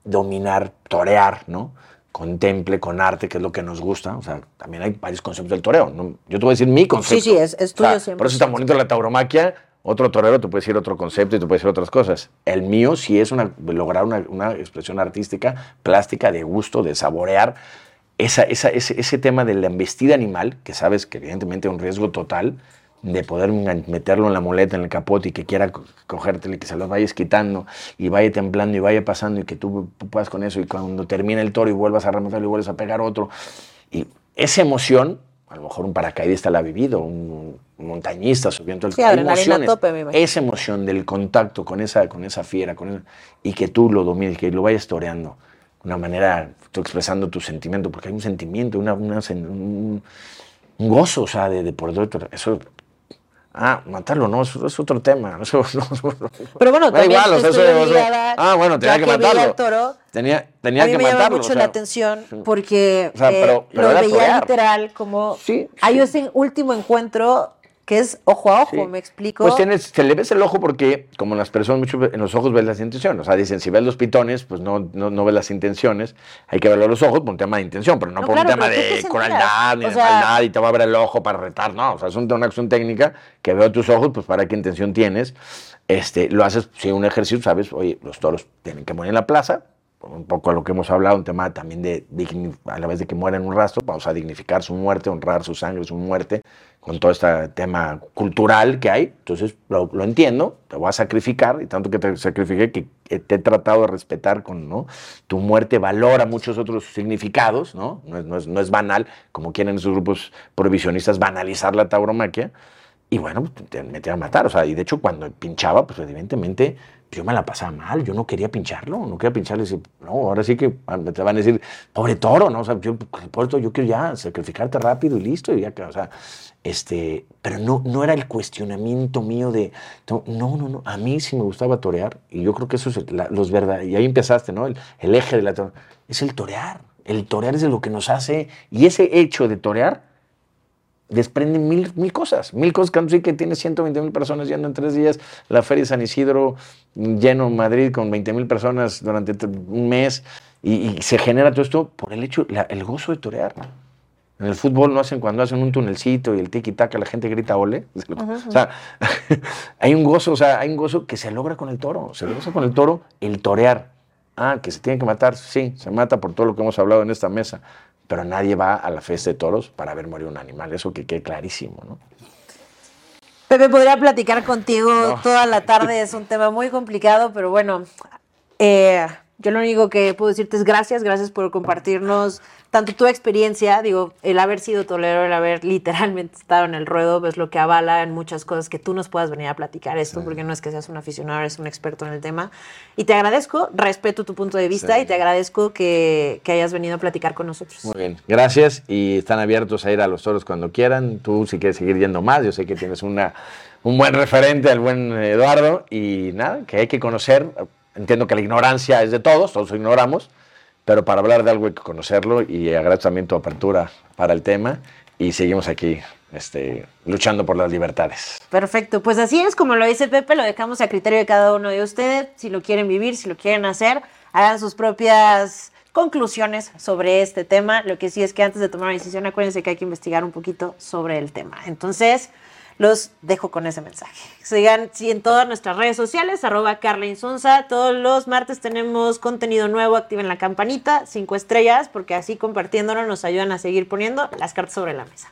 [SPEAKER 2] dominar, torear, ¿no? Con temple, con arte, que es lo que nos gusta. O sea, también hay varios conceptos del toreo. ¿no? Yo te voy a decir mi concepto.
[SPEAKER 1] sí, es- es
[SPEAKER 2] O sea,
[SPEAKER 1] tuyo siempre.
[SPEAKER 2] Por eso es tan bonito la tauromaquia. Otro torero te puede decir otro concepto y te puede decir otras cosas. El mío sí es una, lograr una, una expresión artística, plástica, de gusto, de saborear. Esa, esa- ese, ese tema de la embestida animal, que sabes que evidentemente es un riesgo total, de poder meterlo en la muleta, en el capote y que quiera co- cogértelo y que se lo vayas quitando y vaya templando y vaya pasando y que tú pu- puedas con eso y cuando termine el toro y vuelvas a rematarlo y vuelves a pegar otro. Y esa emoción, a lo mejor un paracaidista la ha vivido, un, montañista subiendo el
[SPEAKER 1] Sí,
[SPEAKER 2] emociones.
[SPEAKER 1] tope, me imagino.
[SPEAKER 2] Esa emoción del contacto con esa, con esa fiera con y que tú lo domines, que lo vayas toreando de una manera, tú expresando tu sentimiento, porque hay un sentimiento, una, una un, un gozo, o sea, de, de por dentro. Eso. Ah, matarlo, no, eso es otro tema. <laughs> Eso, no,
[SPEAKER 1] Pero bueno,
[SPEAKER 2] Da
[SPEAKER 1] también
[SPEAKER 2] igual, o sea,
[SPEAKER 1] estoy
[SPEAKER 2] eso- eso-
[SPEAKER 1] obligada,
[SPEAKER 2] Ah, bueno, tenía que
[SPEAKER 1] al
[SPEAKER 2] matarlo.
[SPEAKER 1] toro,
[SPEAKER 2] Tenía, tenía
[SPEAKER 1] a mí
[SPEAKER 2] que
[SPEAKER 1] me
[SPEAKER 2] matarlo.
[SPEAKER 1] mucho
[SPEAKER 2] o sea,
[SPEAKER 1] la atención porque
[SPEAKER 2] O sea,
[SPEAKER 1] eh,
[SPEAKER 2] pero-
[SPEAKER 1] lo veía
[SPEAKER 2] torear.
[SPEAKER 1] literal como
[SPEAKER 2] Sí,
[SPEAKER 1] hay ese último encuentro que es ojo a ojo,
[SPEAKER 2] Sí.
[SPEAKER 1] ¿me explico?
[SPEAKER 2] Pues tienes, se le ves el ojo porque, como las personas, mucho en los ojos ves las intenciones. O sea, dicen, si ves los pitones, pues no, no, no ves las intenciones. Hay que verlo a los ojos por un tema de intención, pero no,
[SPEAKER 1] No,
[SPEAKER 2] por
[SPEAKER 1] claro,
[SPEAKER 2] un tema
[SPEAKER 1] pero ¿tú qué
[SPEAKER 2] de crueldad, ni
[SPEAKER 1] O
[SPEAKER 2] de
[SPEAKER 1] sea-
[SPEAKER 2] maldad, y te va a ver el ojo para retar. No, o sea, es un- una acción técnica que veo tus ojos, pues para qué intención tienes. Este, lo haces, si un ejercicio, sabes, oye, los toros tienen que morir en la plaza, un poco a lo que hemos hablado, un tema también de, a la vez de que muera en un rastro, vamos a dignificar su muerte, honrar su sangre, su muerte, con todo este tema cultural que hay. Entonces, lo, entiendo, te voy a sacrificar, y tanto que te sacrifiqué que te he tratado de respetar con, ¿no? Tu muerte valora muchos otros significados, ¿no? No es, no es, no es banal, como quieren esos grupos prohibicionistas banalizar la tauromaquia. Y bueno, te metí a matar. O sea, y de hecho, cuando pinchaba, pues evidentemente yo me la pasaba mal, yo no quería pincharlo, no quería pincharle, no, ahora sí que te van a decir, pobre toro, ¿no? O sea, yo, pobre toro, yo quiero ya sacrificarte rápido y listo, y ya o sea, este, pero no, no era el cuestionamiento mío de, no, no, no, a mí sí me gustaba torear, y yo creo que eso es los verdad, y ahí empezaste, ¿no? El, el eje de la es el torear, el torear es lo que nos hace, y ese hecho de torear desprenden mil, mil cosas, mil cosas que sí que tiene 120 mil personas yendo en tres días, la Feria de San Isidro lleno Madrid con 20 mil personas durante un mes y, se genera todo esto por el hecho, el gozo de torear. En el fútbol no hacen cuando hacen un tunelcito y el tiki-taka, la gente grita ole. <laughs> O sea, <laughs> hay un gozo, o sea, hay un gozo que se logra con el toro. Se logra con el toro el torear. Ah, que se tiene que matar, sí, se mata por todo lo que hemos hablado en esta mesa pero nadie va a la fiesta de toros para ver morir un animal, eso que quede clarísimo, ¿no?
[SPEAKER 1] Pepe, podría platicar contigo toda la tarde, es un tema muy complicado, pero bueno, eh, yo lo único que puedo decirte es gracias, gracias por compartirnos tanto tu experiencia, digo, el haber sido tolero, el haber literalmente estado en el ruedo, es lo que avala en muchas cosas que tú nos puedas venir a platicar esto, porque no es que seas un aficionado, eres un experto en el tema. Y te agradezco, respeto tu punto de vista y te agradezco que, que, hayas venido a platicar con nosotros.
[SPEAKER 2] Muy bien, gracias y están abiertos a ir a los toros cuando quieran. Tú si quieres seguir yendo más, yo sé que tienes una, un buen referente, al buen Eduardo, y nada, que hay que conocer. Entiendo que la ignorancia es de todos, todos ignoramos pero para hablar de algo hay que conocerlo y agradezco también tu apertura para el tema y seguimos aquí este, luchando por las libertades.
[SPEAKER 1] Perfecto, pues así es, como lo dice Pepe, lo dejamos a criterio de cada uno de ustedes, si lo quieren vivir, si lo quieren hacer, hagan sus propias conclusiones sobre este tema. Lo que sí es que antes de tomar una decisión, acuérdense que hay que investigar un poquito sobre el tema. Entonces, los dejo con ese mensaje. Sigan en todas nuestras redes sociales, arroba Carla Insunza. Todos los martes tenemos contenido nuevo, activen la campanita, cinco estrellas, porque así compartiéndolo nos ayudan a seguir poniendo las cartas sobre la mesa.